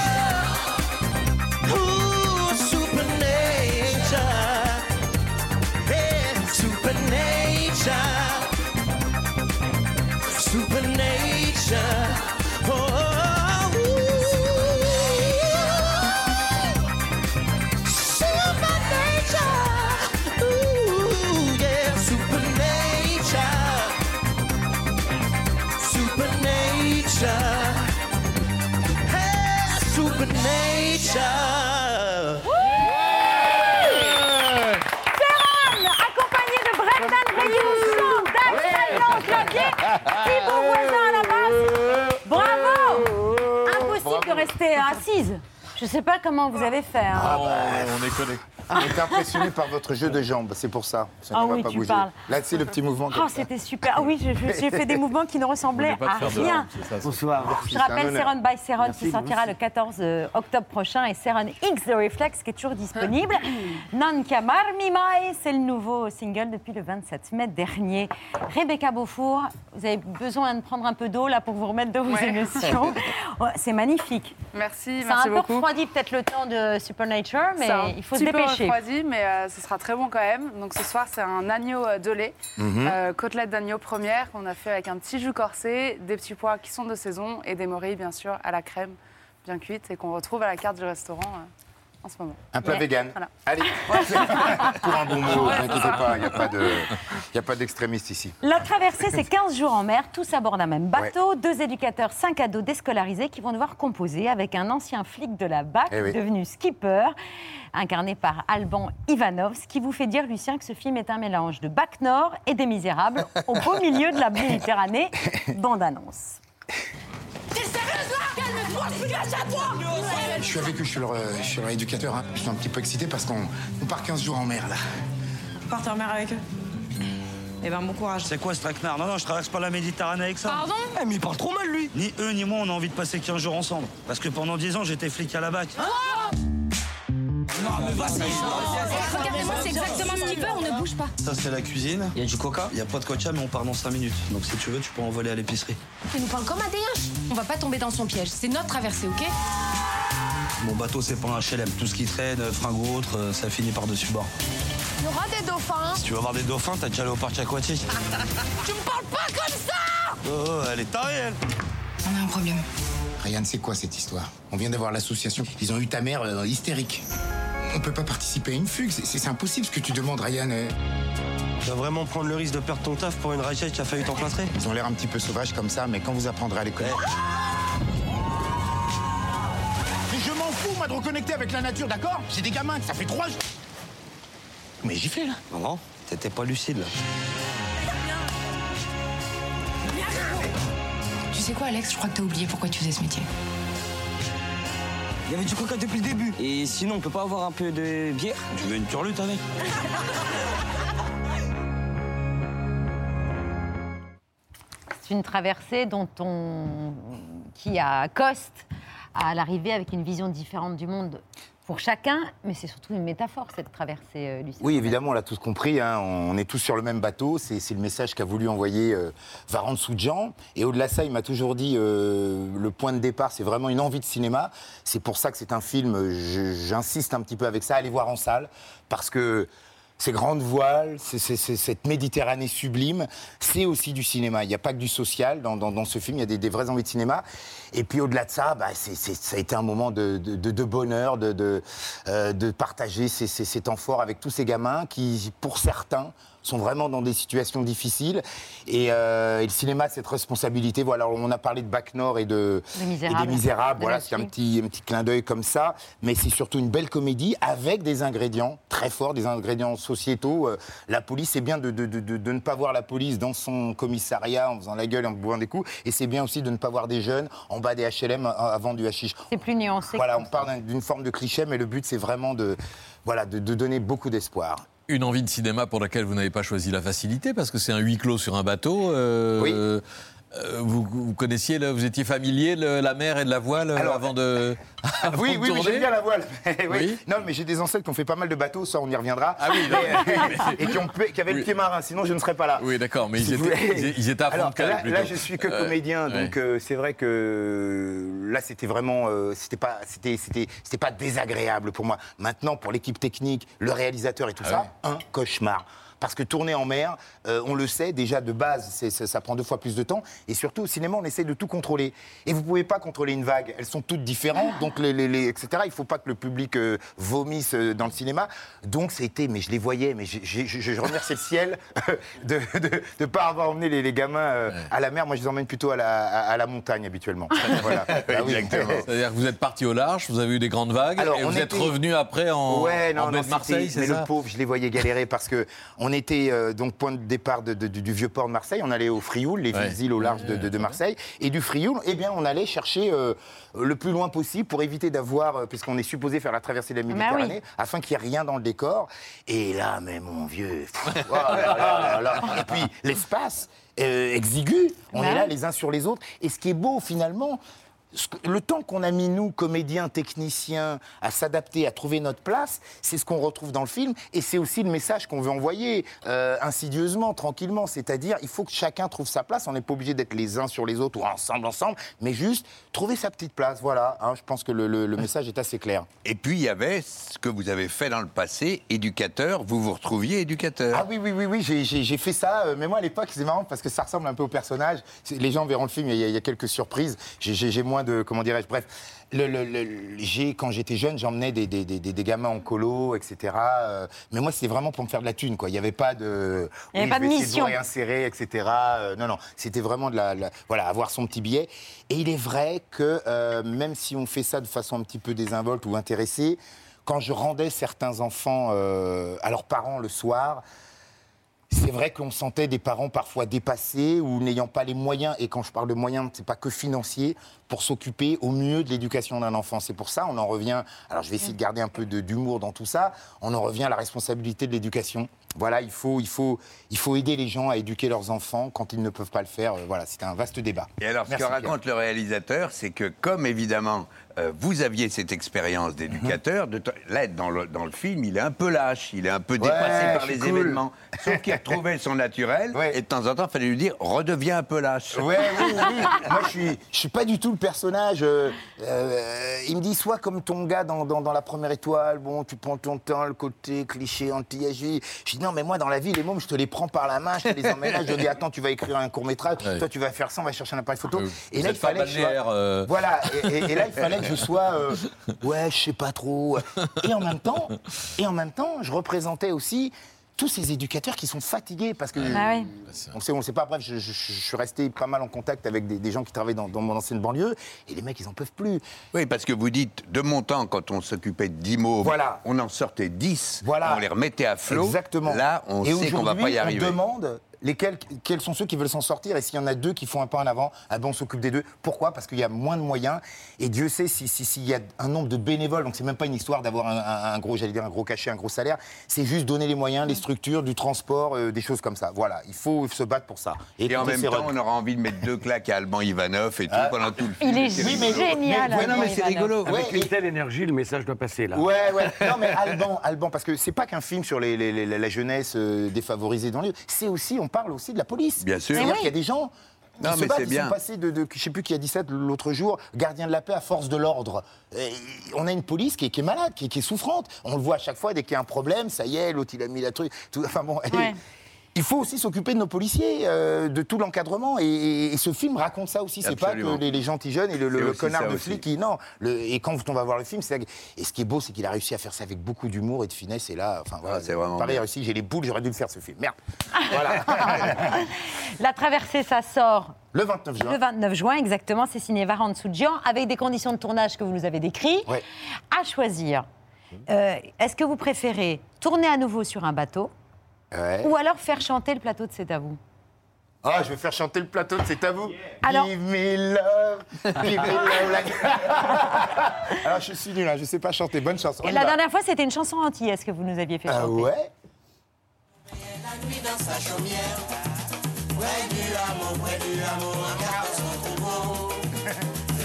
Assise. Je sais pas comment vous avez fait. hein. Ah bah, on est collé. On était impressionné par votre jeu de jambes, c'est pour ça. Ça Ah ne va oui, pas tu bouger. parles. Là, c'est le petit mouvement. Oh, ça. c'était super. Ah oui, je- je- j'ai fait des (laughs) mouvements qui ne ressemblaient à rien. Bonsoir. Je rappelle Seron by Seron Merci, qui sortira le 14 euh, octobre prochain et Seron X The Reflex qui est toujours disponible. (coughs) Non Kamar Mimai, c'est le nouveau single depuis le 27 mai dernier. Rebecca Beaufour, vous avez besoin de prendre un peu d'eau là pour vous remettre de vos Ouais. émotions. Ouais, (laughs) c'est magnifique. Merci, merci un peu beaucoup. Refroidi peut-être le temps de Supernature, mais un il faut se petit peu dépêcher. refroidi, mais euh, ce sera très bon quand même. Donc ce soir, c'est un agneau euh, de lait, Mhm. euh, côtelette d'agneau première qu'on a fait avec un petit jus corsé, des petits pois qui sont de saison et des morilles bien sûr à la crème bien cuite et qu'on retrouve à la carte du restaurant euh, en ce moment. Un plat Ouais. vegan. Voilà. Allez, (laughs) pour un bon mot, ne vous inquiétez pas, il n'y a pas de- il y a pas d'extrémiste ici. La traversée, c'est 15 jours en mer, tous à bord d'un même bateau, deux éducateurs, cinq ados déscolarisés qui vont devoir composer avec un ancien flic de la BAC, Eh oui. devenu skipper, incarné par Alban Ivanov, ce qui vous fait dire, Lucien, que ce film est un mélange de Bac Nord et des Misérables, au beau milieu de la Méditerranée. (laughs) Sérieuse là Calme-toi, je suis grâce à toi Je suis avec eux, je suis leur, euh, je suis leur éducateur. hein. Je suis un petit peu excité parce qu'on on part 15 jours en mer là. Partez en mer avec eux. Eh ben, bon courage. C'est quoi ce traquenard? Non, non, je traverse pas la Méditerranée avec ça. Pardon? Eh, mais il parle trop mal, lui Ni eux, ni moi, on a envie de passer 15 jours ensemble. Parce que pendant 10 ans, j'étais flic à la BAC. Non, mais vas-y Regardez-moi, c'est exactement ce qu'il veut, on ne bouge pas. Ça, c'est la cuisine. Il y a du coca. Il y a pas de coca, mais on part dans 5 minutes. Donc, si tu veux, tu peux envoler à l'épicerie. Tu nous parles comme un déhinche. On va pas tomber dans son piège, c'est notre traversée, ok Mon bateau, c'est pas un HLM. Tout ce qui traîne, fringues ou autre, euh, ça finit par-dessus bord. Il y aura des dauphins. Si tu veux voir des dauphins, t'as déjà allé au parc aquatique. (laughs) Tu me parles pas comme ça Oh, oh, elle est tarée, elle. On a un problème. Ryan, c'est quoi cette histoire? On vient d'avoir l'association. Ils ont eu ta mère euh, hystérique. On peut pas participer à une fugue, c'est- c'est c'est impossible ce que tu demandes, Ryan. Tu vas vraiment prendre le risque de perdre ton taf pour une raquette qui a failli t'emplâtrer Ils ont l'air un petit peu sauvages comme ça, mais quand vous apprendrez à les connaître. Mais je m'en fous, moi, de reconnecter avec la nature, d'accord? J'ai des gamins, ça fait trois jours. Mais giflé, là. Non, non, t'étais pas lucide, là. Tu sais quoi, Alex? Je crois que t'as oublié pourquoi tu faisais ce métier. Il y avait du coca depuis le début. Et sinon, on peut pas avoir un peu de bière? Tu veux une turlute avec C'est une traversée dont on, qui accoste à l'arrivée avec une vision différente du monde pour chacun, mais c'est surtout une métaphore, cette traversée, euh, Lucien. Oui, évidemment, on l'a tous compris. hein, on est tous sur le même bateau. C'est le message qu'a voulu envoyer euh, Varan Soudjan. Et au-delà de ça, il m'a toujours dit euh, le point de départ, c'est vraiment une envie de cinéma. C'est pour ça que c'est un film. J'insiste un petit peu avec ça. Allez voir en salle parce que. Ces grandes voiles, c'est- c'est- c'est- cette Méditerranée sublime, c'est aussi du cinéma. Il n'y a pas que du social dans, dans- dans ce film, il y a des, des vraies envies de cinéma. Et puis au-delà de ça, bah, ça a été un moment de, de- de- bonheur, de, de, euh, de partager ces, ces- ces temps forts avec tous ces gamins qui, pour certains, sont vraiment dans des situations difficiles. Et, euh, et le cinéma a cette responsabilité. Voilà, on a parlé de Bac Nord et de Les et Misérables. des Misérables. De Voilà, c'est un petit, un petit clin d'œil comme ça. Mais c'est surtout une belle comédie avec des ingrédients très forts, des ingrédients sociétaux. Euh, la police, c'est bien de, de- de- ne pas voir la police dans son commissariat en faisant la gueule et en bouant des coups. Et c'est bien aussi de ne pas voir des jeunes en bas des HLM a- avant du hashish. C'est plus nuancé. Voilà, on d'un- d'une forme de cliché, mais le but, c'est vraiment de, voilà, de, de donner beaucoup d'espoir. Une envie de cinéma pour laquelle vous n'avez pas choisi la facilité, parce que c'est un huis clos sur un bateau. euh, Oui. Euh, vous, vous connaissiez, le- vous étiez familier la mer et de la voile euh, Alors, avant de. (laughs) (laughs) avant Oui, de oui, oui, j'aime bien la voile. (laughs) oui. Oui. Non, mais j'ai des ancêtres qui ont fait pas mal de bateaux, ça on y reviendra. Ah oui, Et, non, et qui, ont, qui avaient le pied marin, sinon je ne serais pas là. Oui, d'accord, mais Si ils étaient, ils- à fond Alors de là, là, je suis que Euh, comédien, ouais. donc euh, c'est vrai que là, c'était vraiment, c'était pas, c'était, c'était, c'était pas désagréable pour moi. Maintenant, pour l'équipe technique, le réalisateur et tout Ah ça, un cauchemar. Parce que tourner en mer, euh, on le sait, déjà de base, ça, ça prend deux fois plus de temps. Et surtout, au cinéma, on essaie de tout contrôler. Et vous pouvez pas contrôler une vague. Elles sont toutes différentes, donc les, les- les- etc. Il faut pas que le public euh, vomisse euh, dans le cinéma. Donc c'était, mais je les voyais, mais je, je remercie le ciel de ne pas avoir emmené les, les gamins euh, à la mer. Moi, je les emmène plutôt à la, à- à la montagne habituellement. (laughs) Voilà. Ah oui. C'est-à-dire que vous êtes parti au large, vous avez eu des grandes vagues, Alors, et vous êtes revenu après en, ouais, non, en non, de Marseille, c'est mais ça? le pauvre, je les voyais galérer parce que on était euh, donc point de départ de- de- du, du vieux port de Marseille, on allait au Frioul, les Ouais. îles au large de, de- de Marseille, et du Frioul, eh bien, on allait chercher euh, le plus loin possible pour éviter d'avoir, euh, puisqu'on est supposé faire la traversée de la Bah oui. Méditerranée, afin qu'il n'y ait rien dans le décor. Et là, mais mon vieux, pff, (laughs) oh là là là là. et puis l'espace euh, exigu, on Bah est là les uns sur les autres, et ce qui est beau finalement le temps qu'on a mis, nous, comédiens, techniciens, à s'adapter, à trouver notre place, c'est ce qu'on retrouve dans le film. Et c'est aussi le message qu'on veut envoyer, euh, insidieusement, tranquillement. C'est-à-dire, il faut que chacun trouve sa place. On n'est pas obligé d'être les uns sur les autres ou ensemble, ensemble, mais juste trouver sa petite place. Voilà, hein, je pense que le, le- le message est assez clair. Et puis, il y avait ce que vous avez fait dans le passé, éducateur. Vous vous retrouviez éducateur. Ah oui, oui, oui, oui, j'ai- fait ça. euh, Mais moi, à l'époque, c'est marrant parce que ça ressemble un peu au personnage. Les gens verront le film, il y a, il y a quelques surprises. J'ai- j'ai moins de, comment dirais-je, bref. Le, le- le- j'ai- quand j'étais jeune, j'emmenais des, des, des- gamins en colo, etc. euh, mais moi, c'était vraiment pour me faire de la thune, quoi. Il n'y avait pas de... Il y avait oui, pas de mission. vous réinsérer, etc. Euh, non, non, c'était vraiment de la, la- Voilà, avoir son petit billet. Et il est vrai que euh, même si on fait ça de façon un petit peu désinvolte ou intéressée, quand je rendais certains enfants à leurs parents le soir, c'est vrai qu'on sentait des parents parfois dépassés ou n'ayant pas les moyens, et quand je parle de moyens, c'est pas que financier, pour s'occuper au mieux de l'éducation d'un enfant. C'est pour ça, on en revient, alors je vais essayer de garder un peu d'humour dans tout ça, on en revient à la responsabilité de l'éducation. Voilà, il faut, il, faut, il faut aider les gens à éduquer leurs enfants quand ils ne peuvent pas le faire. Euh, Voilà, c'est un vaste débat. Et alors, ce Merci, que raconte le réalisateur, c'est que comme évidemment euh, vous aviez cette expérience d'éducateur, de là dans le, dans le film, il est un peu lâche, il est un peu Ouais, dépassé par les cool. événements. Sauf qu'il (laughs) retrouvait son naturel, et de temps en temps, il fallait lui dire redeviens un peu lâche. Ouais, oui, oui, oui. Moi, je suis, je suis pas du tout le personnage. euh, euh, il me dit soit comme ton gars dans, dans, dans la première étoile, bon, tu prends ton temps, le côté cliché anti-agi. Je dis non, mais moi, dans la vie, les mômes, je te les prends par la main, je te les emmène là, je dis attends, tu vas écrire un court métrage, Ouais. toi, tu vas faire ça, on va chercher un appareil photo. Je sois- balnéaire, euh. Voilà, et, et- et là, il fallait que je sois, euh, ouais, je sais pas trop. Et en même temps, et en même temps, je représentais aussi tous ces éducateurs qui sont fatigués parce que Ah oui. on le sait, on le sait pas. Bref, je, je- je suis resté pas mal en contact avec des, des gens qui travaillent dans, dans mon ancienne banlieue et les mecs, ils en peuvent plus. Oui, parce que vous dites, de mon temps, quand on s'occupait de 10 mots, Voilà. on en sortait 10, Voilà. on les remettait à flot. Exactement. Là, on et sait qu'on va pas y arriver. On demande lesquels, quels sont ceux qui veulent s'en sortir et s'il y en a deux qui font un pas en avant, ah ben on s'occupe des deux. Pourquoi? Parce qu'il y a moins de moyens et Dieu sait si- si- s'il y a un nombre de bénévoles. Donc c'est même pas une histoire d'avoir un, un- un gros, j'allais dire un gros cachet, un gros salaire. C'est juste donner les moyens, les structures, du transport, euh, des choses comme ça. Voilà, il faut se battre pour ça. Et en même temps, on aura envie de mettre deux claques à Alban Ivanov et tout Ah. pendant tout le film. Il est génial, Ouais, non, mais c'est rigolo. Avec une telle énergie, le message doit passer là. Ouais, ouais. (laughs) Non, mais Alban, Alban, parce que c'est pas qu'un film sur les, les- les- la jeunesse euh, défavorisée dans les. C'est aussi, on parle aussi de la police. Bien sûr. C'est-à-dire oui. qu'il y a des gens. qui Non, se mais battent, c'est ils bien. sont passés de, de- je sais plus qui a dit ça l'autre jour, gardien de la paix à force de l'ordre. On a une police qui est, qui est malade, qui est, qui est souffrante. On le voit à chaque fois dès qu'il y a un problème, ça y est, l'autre il a mis la truc. Tout, enfin bon. Ouais. Il faut aussi s'occuper de nos policiers, euh, de tout l'encadrement. Et, et ce film raconte ça aussi. C'est pas que les, les gentils jeunes et le, connard de flic qui. Non. Le- et quand on va voir le film, c'est. Et ce qui est beau, c'est qu'il a réussi à faire ça avec beaucoup d'humour et de finesse. Et là, enfin voilà. Ah, c'est vraiment Pareil, réussi. J'ai les boules, j'aurais dû le faire ce film. Merde. voilà. (laughs) La traversée, ça sort Le 29 juin. le 29 juin, exactement. C'est signé Varan Soujian, avec des conditions de tournage que vous nous avez décrites. Ouais. À choisir, euh, est-ce que vous préférez tourner à nouveau sur un bateau Ouais. ou alors faire chanter le plateau de C'est à vous Ah, je vais faire chanter le plateau de C'est à vous. Alors- Give me love, give me love. like- (laughs) Alors, je suis nul, hein, je sais pas chanter. Bonne chanson. On y La va. dernière fois, c'était une chanson antillaise que vous nous aviez fait Ah chanter. ouais La nuit dans sa chaumière, près du hameau, près du hameau, un garçon trop beau.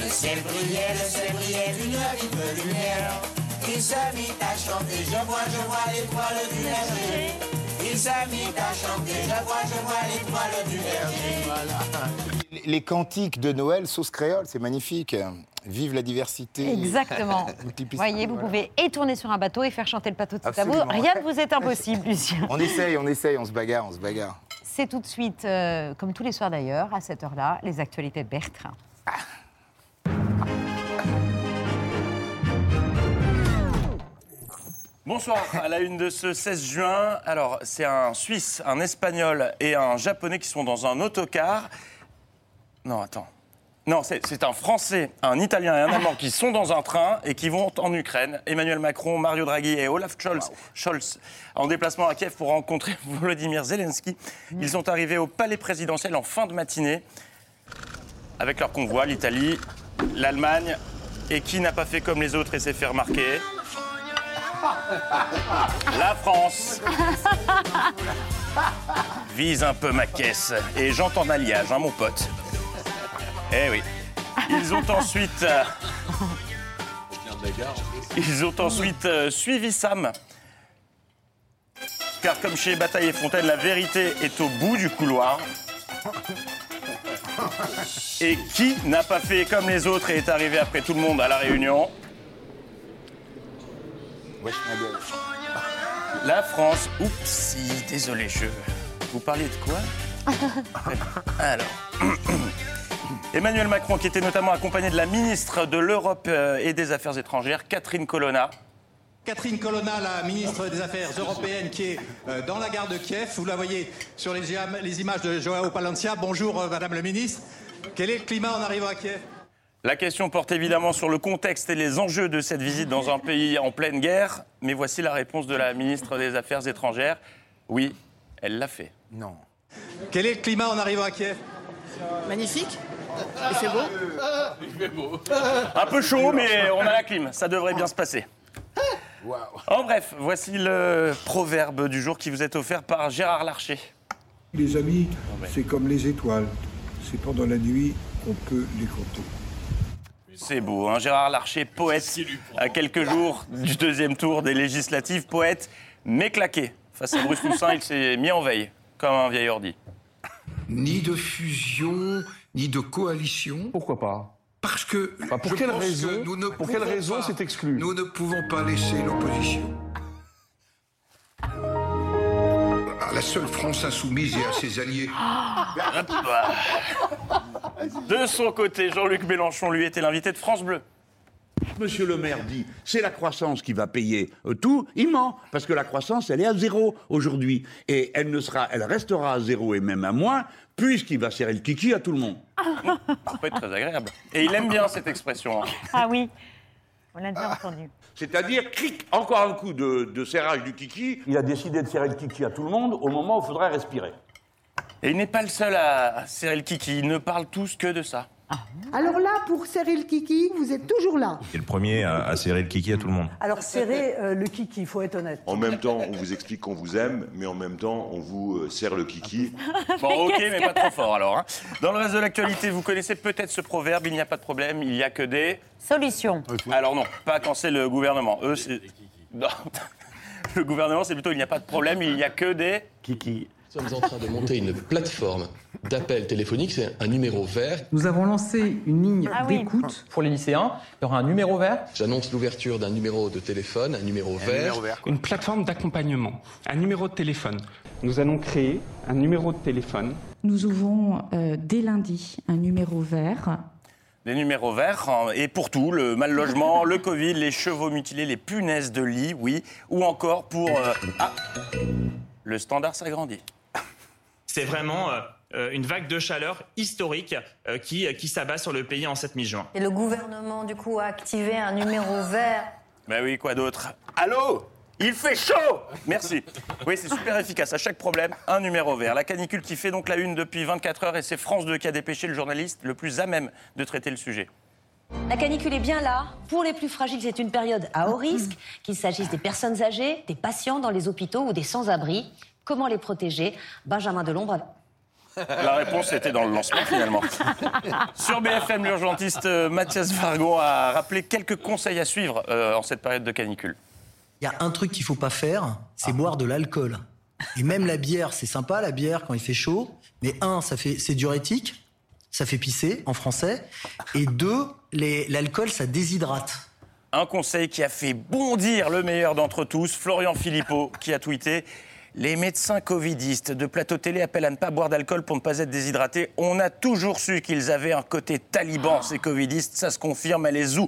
Le ciel brillait, le ciel brillait d'une vive lumière. Il se mit à chanter, je vois, je vois l'étoile du berger. Je vois, l'étoile du. Les- Les cantiques de Noël, sauce créole, c'est magnifique. Vive la diversité. Exactement. (laughs) Voyez, vous voilà. pouvez et tourner sur un bateau et faire chanter le plateau de C'est à vous. Absolument. Rien ne vous est impossible, (laughs) Lucien. On essaye, on essaye, on se bagarre, on se bagarre. C'est tout de suite, euh, comme tous les soirs d'ailleurs, à cette heure-là, les actualités de Bertrand. Bonsoir, à la une de ce 16 juin. Alors, c'est un Suisse, un Espagnol et un Japonais qui sont dans un autocar. Non, attends. Non, c'est un Français, un Italien et un Allemand qui sont dans un train et qui vont en Ukraine. Emmanuel Macron, Mario Draghi et Olaf Scholz, Scholz en déplacement à Kiev pour rencontrer (laughs) Volodymyr Zelensky. Ils sont arrivés au palais présidentiel en fin de matinée avec leur convoi, l'Italie, l'Allemagne et qui n'a pas fait comme les autres et s'est fait remarquer? La France vise un peu ma caisse. Et j'entends alliage, hein, mon pote. Eh oui. Ils ont ensuite. euh, Ils ont ensuite euh, suivi Sam. Car comme chez Bataille et Fontaine, la vérité est au bout du couloir. Et qui n'a pas fait comme les autres et est arrivé après tout le monde à la réunion Wesh, ma gueule. La France. Oups, désolé, je. Vous parliez de quoi. (laughs) Alors. (clears throat) Emmanuel Macron, qui était notamment accompagné de la ministre de l'Europe euh, et des Affaires étrangères, Catherine Colonna. Catherine Colonna, la ministre des Affaires européennes, qui est euh, dans la gare de Kiev. Vous la voyez sur les images de Joao Palencia. Bonjour, euh, Madame le ministre. Quel est le climat en arrivant à Kiev? La question porte évidemment sur le contexte et les enjeux de cette visite dans un pays en pleine guerre. Mais voici la réponse de la ministre des Affaires étrangères. Oui, elle l'a fait. Non. Quel est le climat en arrivant à Kiev? Magnifique. Il fait beau. Un peu chaud, mais on a la clim. Ça devrait bien se passer. En bref, voici le proverbe du jour qui vous est offert par Gérard Larcher. Les amis, c'est comme les étoiles. C'est pendant la nuit qu'on peut les compter. C'est beau, hein Gérard Larcher, poète, à quelques jours du deuxième tour des législatives, poète, mais claqué. Face à Bruce Toussaint, il s'est mis en veille, comme un vieil ordi. Ni de fusion, ni de coalition. Pourquoi pas? Parce que. Bah, pour je quelle pense que raison? nous ne Pour quelle raison c'est exclu? Nous ne pouvons pas laisser l'opposition. La seule France insoumise et à ses alliés. (laughs) De son côté, Jean-Luc Mélenchon, lui, était l'invité de France Bleu. Monsieur le maire dit, c'est la croissance qui va payer euh, tout. Il ment, parce que la croissance, elle est à zéro aujourd'hui. Et elle ne sera, elle restera à zéro et même à moins, puisqu'il va serrer le kiki à tout le monde. Ça peut être très agréable. Et il aime bien cette expression. hein. Ah oui, on l'a déjà entendu. C'est-à-dire, cric, encore un coup de, de serrage du kiki. Il a décidé de serrer le kiki à tout le monde au moment où il faudrait respirer. Et il n'est pas le seul à serrer le kiki. Ils ne parlent tous que de ça. Alors là, pour serrer le kiki, vous êtes toujours là. Et le premier à, à serrer le kiki à tout le monde. Alors serrer euh, le kiki, il faut être honnête. En même temps, on vous explique qu'on vous aime, mais en même temps, on vous euh, serre le kiki. (laughs) Bon, ok, mais pas trop fort alors. hein. Dans le reste de l'actualité, vous connaissez peut-être ce proverbe il n'y a pas de problème, il n'y a que des. Solution. Alors non, pas quand c'est le gouvernement. Eux, c'est. (laughs) Non. Le gouvernement, c'est plutôt il n'y a pas de problème, il n'y a que des. Kiki. Nous sommes en train de monter une plateforme d'appel téléphonique, c'est un numéro vert. Nous avons lancé une ligne Ah oui. d'écoute pour les lycéens. Il y aura un numéro vert. J'annonce l'ouverture d'un numéro de téléphone, un numéro vert. Une plateforme d'accompagnement, un numéro de téléphone. Nous allons créer un numéro de téléphone. Nous ouvrons euh, dès lundi un numéro vert. Des numéros verts, hein, et pour tout, le mal logement, le Covid, les chevaux mutilés, les punaises de lit, oui, ou encore pour... euh, Ah Le standard s'agrandit. C'est vraiment euh, euh, une vague de chaleur historique euh, qui, qui s'abat sur le pays en cette mi-juin. Et le gouvernement, du coup, a activé un numéro (laughs) vert. Ben oui, quoi d'autre? Allô? Il fait chaud Merci. Oui, c'est super efficace. À chaque problème, un numéro vert. La canicule qui fait donc la une depuis 24 heures et c'est France 2 qui a dépêché le journaliste le plus à même de traiter le sujet. La canicule est bien là. Pour les plus fragiles, c'est une période à haut risque, qu'il s'agisse des personnes âgées, des patients dans les hôpitaux ou des sans-abri. Comment les protéger? Benjamin Delombre. La réponse était dans le lancement finalement. (laughs) Sur BFM, l'urgentiste euh, Mathias Vargon a rappelé quelques conseils à suivre euh, en cette période de canicule. Il y a un truc qu'il faut pas faire, c'est boire de l'alcool. Et même la bière, c'est sympa la bière quand il fait chaud, mais un, ça fait c'est diurétique, ça fait pisser en français, et deux, les- l'alcool ça déshydrate. Un conseil qui a fait bondir le meilleur d'entre tous, Florian Philippot, qui a tweeté Les médecins covidistes de plateau télé appellent à ne pas boire d'alcool pour ne pas être déshydraté. On a toujours su qu'ils avaient un côté taliban, ces covidistes. Ça se confirme, elle est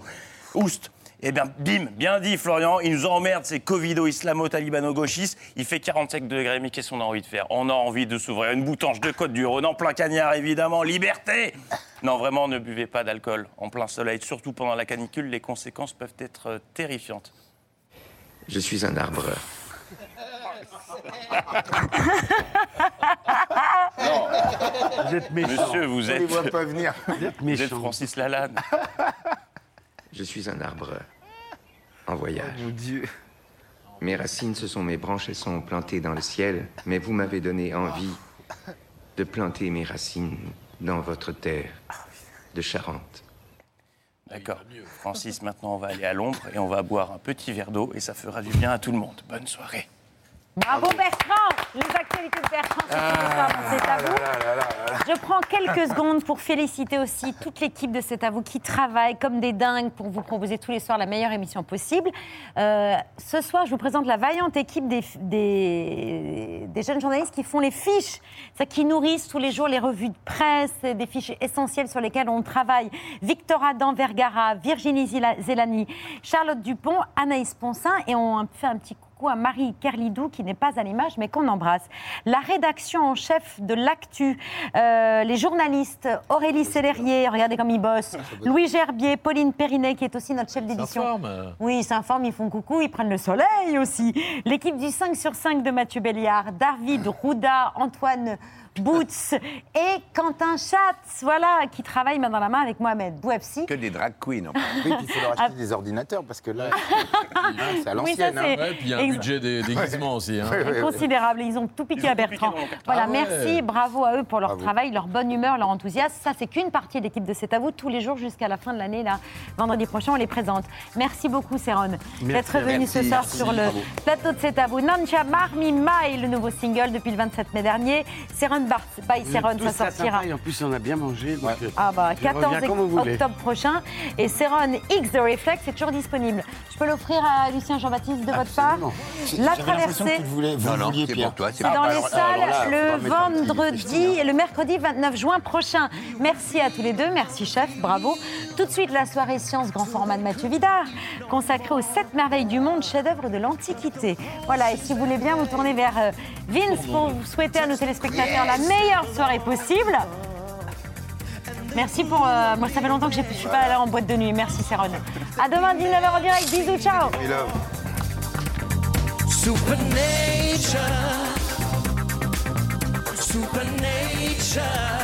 Oust. Eh bien, bim, bien dit Florian, ils nous emmerdent ces covido-islamo-talibano-gauchistes. Il fait 45 degrés, mais qu'est-ce qu'on a envie de faire? On a envie de s'ouvrir une boutange de Côte du Rhône en plein cagnard, évidemment. Liberté Non, vraiment, ne buvez pas d'alcool en plein soleil, surtout pendant la canicule. Les conséquences peuvent être euh, terrifiantes. Je suis un arbreur. Non. Vous êtes méchant. Monsieur, vous On êtes. les voit pas venir. Vous êtes, vous êtes Francis Lalanne. Je suis un arbreur. En voyage. Oh, Mon Dieu. Mes racines, ce sont mes branches, elles sont plantées dans le ciel, mais vous m'avez donné envie de planter mes racines dans votre terre de Charente. D'accord. Francis, maintenant, on va aller à l'ombre et on va boire un petit verre d'eau et ça fera du bien à tout le monde. Bonne soirée. Bravo Bertrand Les actualités de Bertrand, c'est tous les soirs dans C'est à vous. Je prends quelques secondes pour féliciter aussi toute l'équipe de C'est à vous qui travaille comme des dingues pour vous proposer tous les soirs la meilleure émission possible. Euh, ce soir, je vous présente la vaillante équipe des, des, des jeunes journalistes qui font les fiches, ça, qui nourrissent tous les jours les revues de presse, des fiches essentielles sur lesquelles on travaille. Victor Adam Vergara, Virginie Zelani, Charlotte Dupont, Anaïs Poncin et on fait un petit coucou à Marie Kerlidou qui n'est pas à l'image mais qu'on embrasse. La rédaction en chef de l'actu, euh, les journalistes Aurélie Sellerier, regardez comme ils bossent, Louis Gerbier, Pauline Périnet qui est aussi notre chef d'édition. s'informent. Oui, ils s'informent, ils font coucou, ils prennent le soleil aussi. L'équipe du 5 sur 5 de Mathieu Béliard, David Rouda, Antoine Boots et Quentin Schatz, voilà, qui travaillent main dans la main avec Mohamed Bouefsi. Que des drag queens. en Oui, puis il faut leur acheter des ordinateurs parce que là, (laughs) hein, c'est à Oui, ça, l'ancienne. c'est- Ouais, puis il y a un Ex- budget des déguisements aussi. hein. Considérable, ils ont tout piqué à Bertrand. Voilà, Ah ouais. merci, bravo à eux pour leur Bravo. travail, leur bonne humeur, leur enthousiasme. Ça, c'est qu'une partie de l'équipe de C'est à vous, tous les jours jusqu'à la fin de l'année. Là, vendredi prochain, on les présente. Merci beaucoup, Céron, d'être revenu ce soir merci, sur le bravo. plateau de C'est à vous. Nancha Marmi Mai, le nouveau single depuis le 27 mai dernier. Céron by tous ça sortira. et en plus, on a bien mangé. donc, euh, Ah bah, je 14 reviens quand vous voulez. octobre prochain. Et Céron X The Reflex est toujours disponible. Je peux l'offrir à Lucien Jean-Baptiste de votre part. La traversée. voulait, vous Non, non, vouliez, c'est Pierre. pour toi, c'est Ah, dans bah les alors- salles alors là, faut le vendredi, et le mercredi 29 juin prochain. Merci à tous les deux, merci chef, bravo. Tout de suite, la soirée science grand format de Mathieu Vidard, consacrée aux sept merveilles du monde, chef-d'œuvre de l'Antiquité. Voilà, et si vous voulez bien vous tourner vers euh, Vince pour vous souhaiter à nos téléspectateurs la meilleure soirée possible. Merci pour. euh, moi, ça fait longtemps que je ne suis pas allée en boîte de nuit. Merci, Céron. À demain, 19h en direct. Bisous, ciao. Supernature. Supernature.